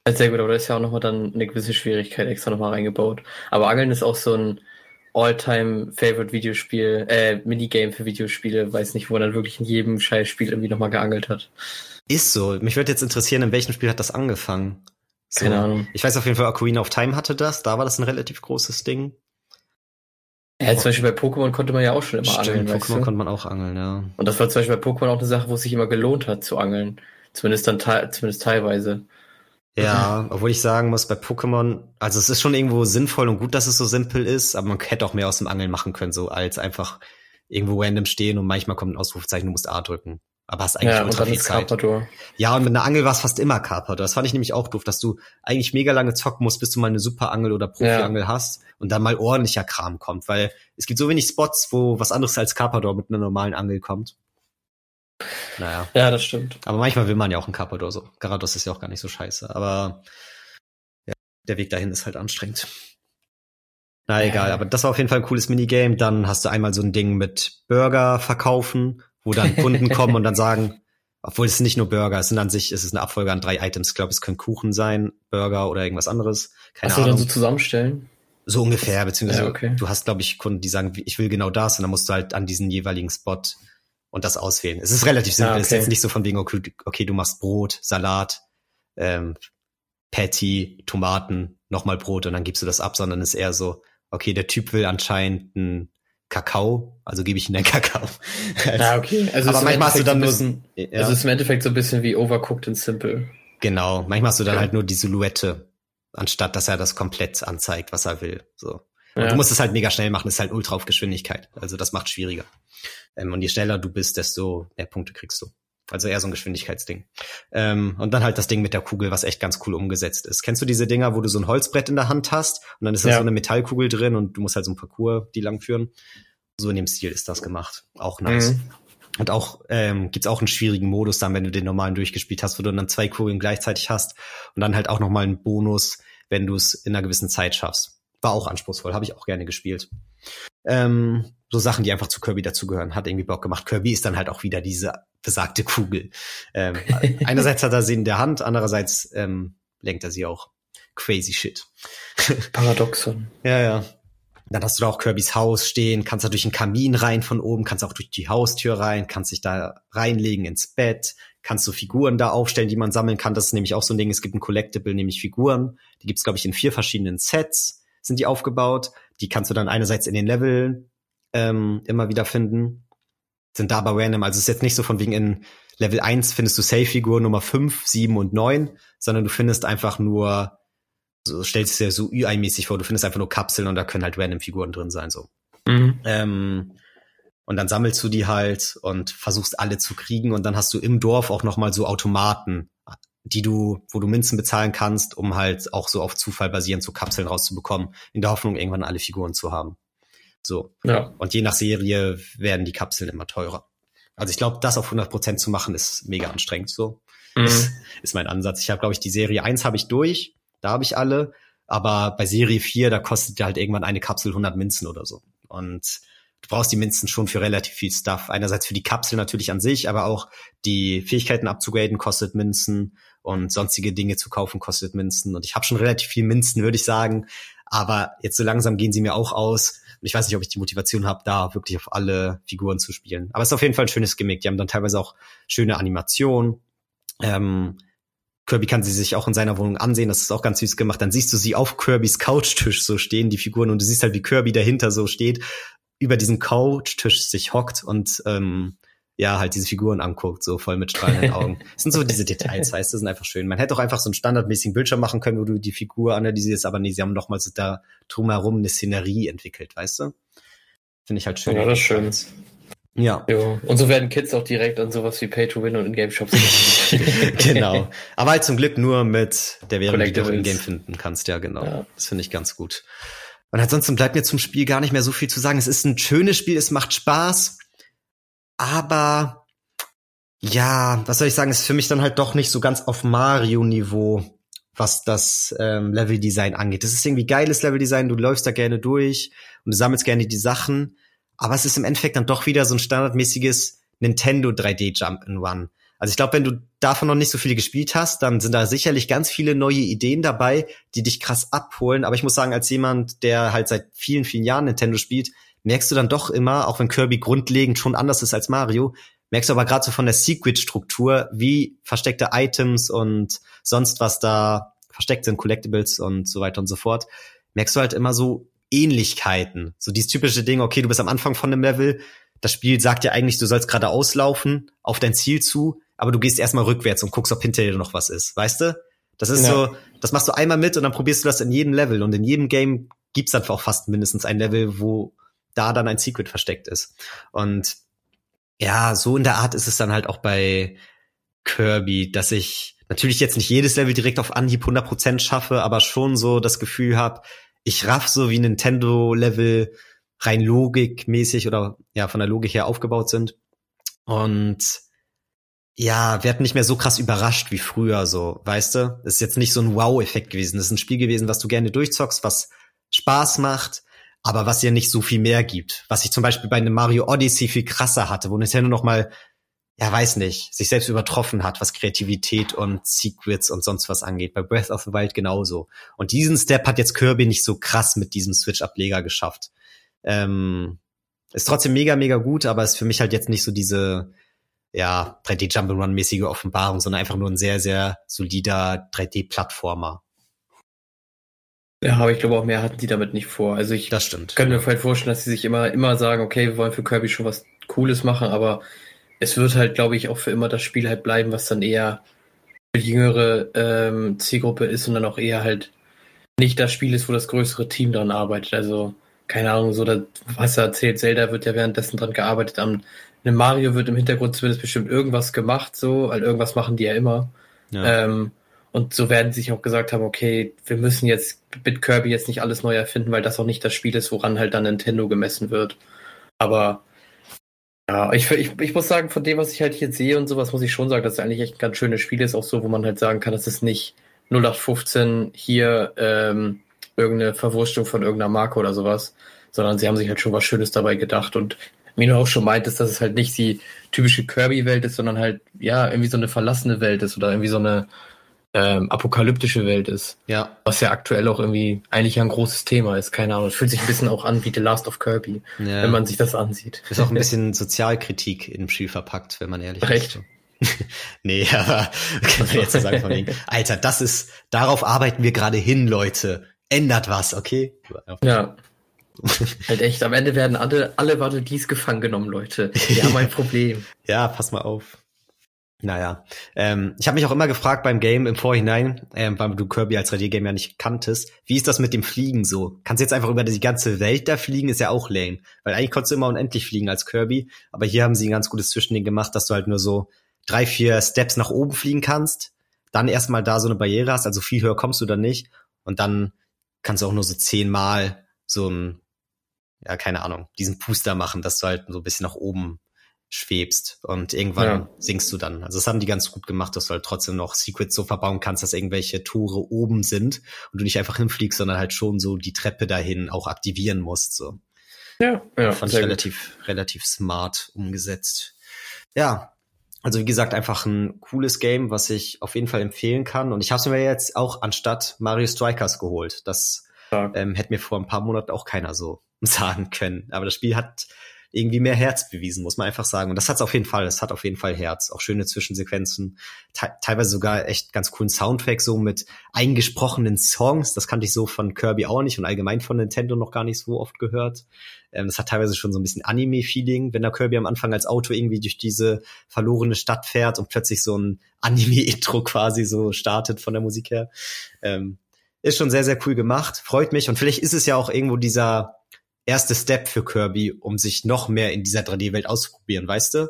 Sehr gut, aber da ist ja auch nochmal dann eine gewisse Schwierigkeit extra nochmal reingebaut. Aber Angeln ist auch so ein All-Time-Favorite-Videospiel, äh, Minigame für Videospiele, weiß nicht, wo man dann wirklich in jedem Scheißspiel irgendwie nochmal geangelt hat. Ist so. Mich würde jetzt interessieren, in welchem Spiel hat das angefangen? So. Ahnung. Ich weiß auf jeden Fall, Ocarina of Time hatte das. Da war das ein relativ großes Ding. Ja, zum Beispiel bei Pokémon konnte man ja auch schon immer Stimmt, angeln. Pokémon konnte man auch angeln, ja. Und das war zum Beispiel bei Pokémon auch eine Sache, wo es sich immer gelohnt hat zu angeln. Zumindest dann zumindest teilweise. Ja, obwohl ich sagen muss, bei Pokémon, also es ist schon irgendwo sinnvoll und gut, dass es so simpel ist, aber man hätte auch mehr aus dem Angeln machen können, so als einfach irgendwo random stehen und manchmal kommt ein Ausrufezeichen, du musst A drücken aber hast eigentlich ja, ultra viel Zeit. Carpador. Ja, und mit einer Angel war es fast immer Carpador. Das fand ich nämlich auch doof, dass du eigentlich mega lange zocken musst, bis du mal eine super Angel oder Profi-Angel ja. hast und dann mal ordentlicher Kram kommt, weil es gibt so wenig Spots, wo was anderes als Carpador mit einer normalen Angel kommt. Naja. Ja, das stimmt. Aber manchmal will man ja auch einen Carpador so. Garados ist ja auch gar nicht so scheiße, aber ja, der Weg dahin ist halt anstrengend. Na egal, aber das war auf jeden Fall ein cooles Minigame. Dann hast du einmal so ein Ding mit Burger verkaufen wo dann Kunden kommen und dann sagen, obwohl es nicht nur Burger, es sind an sich, es ist eine Abfolge an drei Items. Ich glaube, es können Kuchen sein, Burger oder irgendwas anderes. Keine Ahnung. dann so zusammenstellen? So ungefähr, beziehungsweise ja, okay. du hast, glaube ich, Kunden, die sagen, ich will genau das und dann musst du halt an diesen jeweiligen Spot und das auswählen. Es ist relativ simpel. Ah, okay. Es ist jetzt nicht so von wegen, okay, okay, du machst Brot, Salat, ähm, Patty, Tomaten, nochmal Brot und dann gibst du das ab, sondern es ist eher so, okay, der Typ will anscheinend ein Kakao, also gebe ich ihnen den Kakao. ja, okay. Also aber manchmal hast du dann nur so ja. Also es ist im Endeffekt so ein bisschen wie Overcooked and Simple. Genau. Manchmal hast du dann ja. halt nur die Silhouette, anstatt dass er das komplett anzeigt, was er will. So. Ja. du musst es halt mega schnell machen, ist halt ultra auf Geschwindigkeit. Also das macht schwieriger. Ähm, und je schneller du bist, desto mehr Punkte kriegst du. Also eher so ein Geschwindigkeitsding. Ähm, und dann halt das Ding mit der Kugel, was echt ganz cool umgesetzt ist. Kennst du diese Dinger, wo du so ein Holzbrett in der Hand hast und dann ist da ja. so eine Metallkugel drin und du musst halt so ein Parcours die lang führen? So in dem Stil ist das gemacht. Auch nice. Mhm. Und auch ähm, gibt auch einen schwierigen Modus dann, wenn du den normalen durchgespielt hast, wo du dann zwei Kugeln gleichzeitig hast und dann halt auch nochmal einen Bonus, wenn du es in einer gewissen Zeit schaffst. War auch anspruchsvoll, habe ich auch gerne gespielt. Ähm, so Sachen, die einfach zu Kirby dazugehören, hat irgendwie Bock gemacht. Kirby ist dann halt auch wieder diese besagte Kugel. Ähm, einerseits hat er sie in der Hand, andererseits ähm, lenkt er sie auch. Crazy shit. Paradoxon. ja, ja. Dann hast du da auch Kirbys Haus stehen, kannst da durch den Kamin rein von oben, kannst auch durch die Haustür rein, kannst dich da reinlegen ins Bett, kannst du Figuren da aufstellen, die man sammeln kann. Das ist nämlich auch so ein Ding, es gibt ein Collectible, nämlich Figuren. Die gibt's glaube ich, in vier verschiedenen Sets sind die aufgebaut. Die kannst du dann einerseits in den Leveln ähm, immer wieder finden. Sind da aber random. Also es ist jetzt nicht so von wegen in Level 1 findest du Safe-Figur Nummer 5, 7 und 9, sondern du findest einfach nur, so stellst du dir so UI-mäßig vor, du findest einfach nur Kapseln und da können halt random Figuren drin sein. so. Mhm. Ähm, und dann sammelst du die halt und versuchst alle zu kriegen und dann hast du im Dorf auch nochmal so Automaten, die du, wo du Münzen bezahlen kannst, um halt auch so auf Zufall basierend so Kapseln rauszubekommen, in der Hoffnung, irgendwann alle Figuren zu haben. So. Ja. Und je nach Serie werden die Kapseln immer teurer. Also ich glaube, das auf 100 Prozent zu machen, ist mega anstrengend so. Mhm. Das ist mein Ansatz. Ich habe, glaube ich, die Serie 1 habe ich durch, da habe ich alle. Aber bei Serie 4, da kostet halt irgendwann eine Kapsel 100 Münzen oder so. Und du brauchst die Münzen schon für relativ viel Stuff. Einerseits für die Kapsel natürlich an sich, aber auch die Fähigkeiten abzugraden kostet Münzen und sonstige Dinge zu kaufen kostet Münzen. Und ich habe schon relativ viel Münzen, würde ich sagen. Aber jetzt so langsam gehen sie mir auch aus. Und ich weiß nicht, ob ich die Motivation habe, da wirklich auf alle Figuren zu spielen. Aber es ist auf jeden Fall ein schönes Gimmick. Die haben dann teilweise auch schöne Animationen. Ähm, Kirby kann sie sich auch in seiner Wohnung ansehen, das ist auch ganz süß gemacht. Dann siehst du sie auf Kirbys Couchtisch so stehen, die Figuren, und du siehst halt, wie Kirby dahinter so steht, über diesen Couchtisch sich hockt und ähm, ja, halt diese Figuren anguckt, so voll mit strahlenden Augen. Das sind so diese Details, weißt du, sind einfach schön. Man hätte auch einfach so einen standardmäßigen Bildschirm machen können, wo du die Figur analysierst, aber nee, sie haben nochmal so da drumherum eine Szenerie entwickelt, weißt du? Finde ich halt schön. Ja, das ist schön. Ja. Jo. Und so werden Kids auch direkt an sowas wie Pay to Win und In-Game-Shops. genau. Aber halt zum Glück nur mit der Währung, die du in-Game finden kannst. Ja, genau. Ja. Das finde ich ganz gut. Und ansonsten bleibt mir zum Spiel gar nicht mehr so viel zu sagen. Es ist ein schönes Spiel, es macht Spaß aber ja, was soll ich sagen, ist für mich dann halt doch nicht so ganz auf Mario-Niveau, was das ähm, Leveldesign angeht. Das ist irgendwie geiles Leveldesign, du läufst da gerne durch und du sammelst gerne die Sachen, aber es ist im Endeffekt dann doch wieder so ein standardmäßiges Nintendo 3D Jump in One. Also ich glaube, wenn du davon noch nicht so viele gespielt hast, dann sind da sicherlich ganz viele neue Ideen dabei, die dich krass abholen. Aber ich muss sagen, als jemand, der halt seit vielen, vielen Jahren Nintendo spielt, merkst du dann doch immer, auch wenn Kirby grundlegend schon anders ist als Mario, merkst du aber gerade so von der Secret-Struktur, wie versteckte Items und sonst was da versteckt sind, Collectibles und so weiter und so fort, merkst du halt immer so Ähnlichkeiten. So dieses typische Ding, okay, du bist am Anfang von einem Level, das Spiel sagt dir eigentlich, du sollst gerade auslaufen auf dein Ziel zu, aber du gehst erstmal rückwärts und guckst, ob hinter dir noch was ist, weißt du? Das ist ja. so, das machst du einmal mit und dann probierst du das in jedem Level und in jedem Game gibt's dann auch fast mindestens ein Level, wo da dann ein Secret versteckt ist. Und ja, so in der Art ist es dann halt auch bei Kirby, dass ich natürlich jetzt nicht jedes Level direkt auf Anhieb 100% schaffe, aber schon so das Gefühl habe, ich raff so wie Nintendo-Level rein logikmäßig oder ja von der Logik her aufgebaut sind. Und ja, werden nicht mehr so krass überrascht wie früher, so, weißt du? Es ist jetzt nicht so ein Wow-Effekt gewesen. Es ist ein Spiel gewesen, was du gerne durchzockst, was Spaß macht, aber was ja nicht so viel mehr gibt. Was ich zum Beispiel bei einem Mario Odyssey viel krasser hatte, wo Nintendo noch mal, ja weiß nicht, sich selbst übertroffen hat, was Kreativität und Secrets und sonst was angeht. Bei Breath of the Wild genauso. Und diesen Step hat jetzt Kirby nicht so krass mit diesem Switch-Ableger geschafft. Ähm, ist trotzdem mega, mega gut, aber ist für mich halt jetzt nicht so diese, ja, 3D Jump'n'Run-mäßige Offenbarung, sondern einfach nur ein sehr, sehr solider 3D-Plattformer. Ja, aber ich glaube auch mehr hatten die damit nicht vor. Also ich das stimmt. kann mir vielleicht vorstellen, dass sie sich immer, immer sagen, okay, wir wollen für Kirby schon was Cooles machen, aber es wird halt, glaube ich, auch für immer das Spiel halt bleiben, was dann eher für die jüngere ähm, Zielgruppe ist und dann auch eher halt nicht das Spiel ist, wo das größere Team dran arbeitet. Also, keine Ahnung, so, das, was er erzählt, Zelda wird ja währenddessen dran gearbeitet am Mario wird im Hintergrund zumindest bestimmt irgendwas gemacht, so, weil irgendwas machen die ja immer. Ja. Ähm, und so werden sie sich auch gesagt haben, okay, wir müssen jetzt mit Kirby jetzt nicht alles neu erfinden, weil das auch nicht das Spiel ist, woran halt dann Nintendo gemessen wird. Aber ja, ich, ich, ich muss sagen, von dem, was ich halt hier sehe und sowas, muss ich schon sagen, dass es eigentlich echt ein ganz schönes Spiel ist, auch so, wo man halt sagen kann, dass es nicht 0815 hier ähm, irgendeine Verwurstung von irgendeiner Marke oder sowas, sondern sie haben sich halt schon was Schönes dabei gedacht und wie du auch schon meintest, dass es halt nicht die typische Kirby-Welt ist, sondern halt, ja, irgendwie so eine verlassene Welt ist oder irgendwie so eine ähm, apokalyptische Welt ist. Ja. Was ja aktuell auch irgendwie eigentlich ein großes Thema ist. Keine Ahnung. Es fühlt sich ein bisschen auch an wie The Last of Kirby, ja. wenn man sich das ansieht. Ist auch ein bisschen Sozialkritik im Spiel verpackt, wenn man ehrlich Recht. ist. nee, aber kann man jetzt sagen von wegen, Alter, das ist, darauf arbeiten wir gerade hin, Leute. Ändert was, okay? Ja. halt echt, am Ende werden alle, alle Waddle Dies gefangen genommen, Leute. Wir haben ein Problem. ja, pass mal auf. Naja, ähm, ich habe mich auch immer gefragt beim Game im Vorhinein, ähm, weil du Kirby als 3D-Game ja nicht kanntest, wie ist das mit dem Fliegen so? Kannst du jetzt einfach über die ganze Welt da fliegen, ist ja auch lame. Weil eigentlich konntest du immer unendlich fliegen als Kirby, aber hier haben sie ein ganz gutes Zwischending gemacht, dass du halt nur so drei, vier Steps nach oben fliegen kannst, dann erstmal da so eine Barriere hast, also viel höher kommst du dann nicht und dann kannst du auch nur so zehnmal so ein, ja, keine Ahnung, diesen Puster machen, dass du halt so ein bisschen nach oben schwebst und irgendwann ja. sinkst du dann. Also das haben die ganz gut gemacht, dass du halt trotzdem noch Secrets so verbauen kannst, dass irgendwelche Tore oben sind und du nicht einfach hinfliegst, sondern halt schon so die Treppe dahin auch aktivieren musst. So. Ja, ja. Fand ich relativ, gut. relativ smart umgesetzt. Ja. Also wie gesagt, einfach ein cooles Game, was ich auf jeden Fall empfehlen kann. Und ich habe es mir jetzt auch anstatt Mario Strikers geholt. Das ähm, hätte mir vor ein paar Monaten auch keiner so sagen können. Aber das Spiel hat irgendwie mehr Herz bewiesen, muss man einfach sagen. Und das hat es auf jeden Fall. Es hat auf jeden Fall Herz. Auch schöne Zwischensequenzen. Te teilweise sogar echt ganz coolen Soundtrack, so mit eingesprochenen Songs. Das kannte ich so von Kirby auch nicht und allgemein von Nintendo noch gar nicht so oft gehört. Ähm, das hat teilweise schon so ein bisschen Anime-Feeling, wenn der Kirby am Anfang als Auto irgendwie durch diese verlorene Stadt fährt und plötzlich so ein Anime-Intro quasi so startet von der Musik her. Ähm, ist schon sehr, sehr cool gemacht. Freut mich. Und vielleicht ist es ja auch irgendwo dieser erste Step für Kirby, um sich noch mehr in dieser 3D-Welt auszuprobieren, weißt du?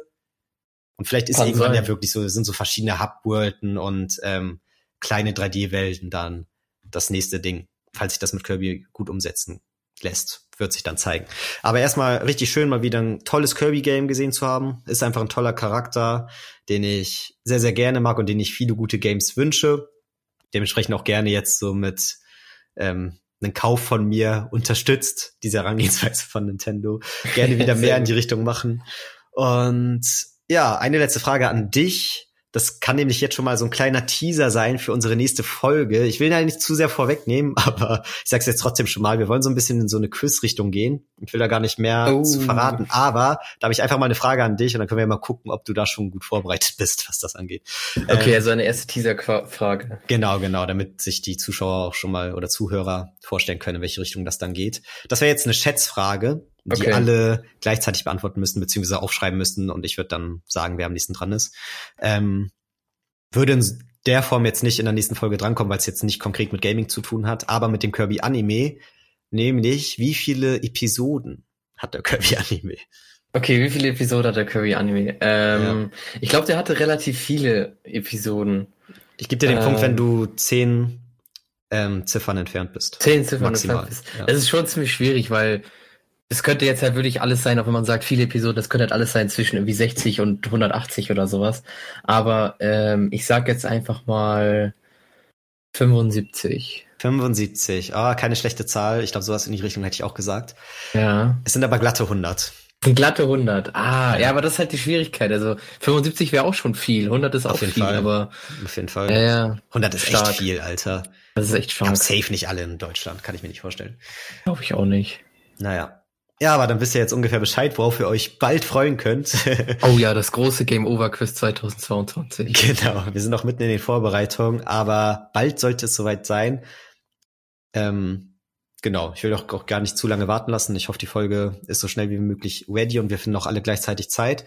Und vielleicht ist Kann irgendwann sein. ja wirklich so, sind so verschiedene Hub-Worlden und ähm, kleine 3D-Welten dann das nächste Ding, falls sich das mit Kirby gut umsetzen lässt, wird sich dann zeigen. Aber erstmal richtig schön, mal wieder ein tolles Kirby-Game gesehen zu haben. Ist einfach ein toller Charakter, den ich sehr, sehr gerne mag und den ich viele gute Games wünsche. Dementsprechend auch gerne jetzt so mit ähm, einen Kauf von mir unterstützt, diese Herangehensweise von Nintendo. Gerne wieder mehr in die Richtung machen. Und ja, eine letzte Frage an dich. Das kann nämlich jetzt schon mal so ein kleiner Teaser sein für unsere nächste Folge. Ich will da nicht zu sehr vorwegnehmen, aber ich sag's jetzt trotzdem schon mal. Wir wollen so ein bisschen in so eine Quiz-Richtung gehen. Ich will da gar nicht mehr oh. zu verraten. Aber da habe ich einfach mal eine Frage an dich und dann können wir mal gucken, ob du da schon gut vorbereitet bist, was das angeht. Okay, ähm, also eine erste Teaser-Frage. Genau, genau, damit sich die Zuschauer auch schon mal oder Zuhörer vorstellen können, in welche Richtung das dann geht. Das wäre jetzt eine Schätzfrage die okay. alle gleichzeitig beantworten müssen, beziehungsweise aufschreiben müssen und ich würde dann sagen, wer am nächsten dran ist. Ähm, würde in der Form jetzt nicht in der nächsten Folge drankommen, weil es jetzt nicht konkret mit Gaming zu tun hat, aber mit dem Kirby Anime, nämlich wie viele Episoden hat der Kirby Anime? Okay, wie viele Episoden hat der Kirby Anime? Ähm, ja. Ich glaube, der hatte relativ viele Episoden. Ich gebe dir den ähm, Punkt, wenn du zehn ähm, Ziffern entfernt bist. Zehn Ziffern maximal. entfernt bist. Ja. Das ist schon ziemlich schwierig, weil es könnte jetzt halt wirklich alles sein, auch wenn man sagt, viele Episoden, das könnte halt alles sein zwischen irgendwie 60 und 180 oder sowas. Aber ähm, ich sag jetzt einfach mal 75. 75, ah, oh, keine schlechte Zahl. Ich glaube, sowas in die Richtung hätte ich auch gesagt. Ja. Es sind aber glatte 100. Ein glatte 100. Ah, ja, aber das ist halt die Schwierigkeit. Also 75 wäre auch schon viel. 100 ist auch viel, Fall. aber auf jeden Fall. Ja, ja. 100 ist Stark. echt viel, Alter. Das ist echt stark. safe nicht alle in Deutschland, kann ich mir nicht vorstellen. Glaube ich auch nicht. Naja. Ja, aber dann wisst ihr jetzt ungefähr Bescheid, worauf ihr euch bald freuen könnt. oh ja, das große Game Over Quiz 2022. Genau, wir sind noch mitten in den Vorbereitungen, aber bald sollte es soweit sein. Ähm, genau, ich will doch auch gar nicht zu lange warten lassen. Ich hoffe, die Folge ist so schnell wie möglich ready und wir finden auch alle gleichzeitig Zeit.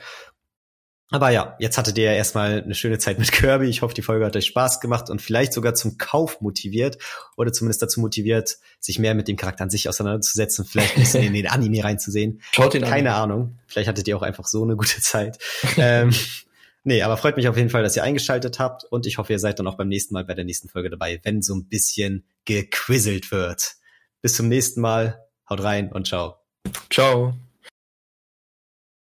Aber ja, jetzt hattet ihr ja erstmal eine schöne Zeit mit Kirby. Ich hoffe, die Folge hat euch Spaß gemacht und vielleicht sogar zum Kauf motiviert oder zumindest dazu motiviert, sich mehr mit dem Charakter an sich auseinanderzusetzen, vielleicht ein bisschen in den Anime reinzusehen. Schaut ihn Keine an. Ahnung. Vielleicht hattet ihr auch einfach so eine gute Zeit. ähm, nee, aber freut mich auf jeden Fall, dass ihr eingeschaltet habt und ich hoffe, ihr seid dann auch beim nächsten Mal bei der nächsten Folge dabei, wenn so ein bisschen gequizzelt wird. Bis zum nächsten Mal. Haut rein und ciao. Ciao.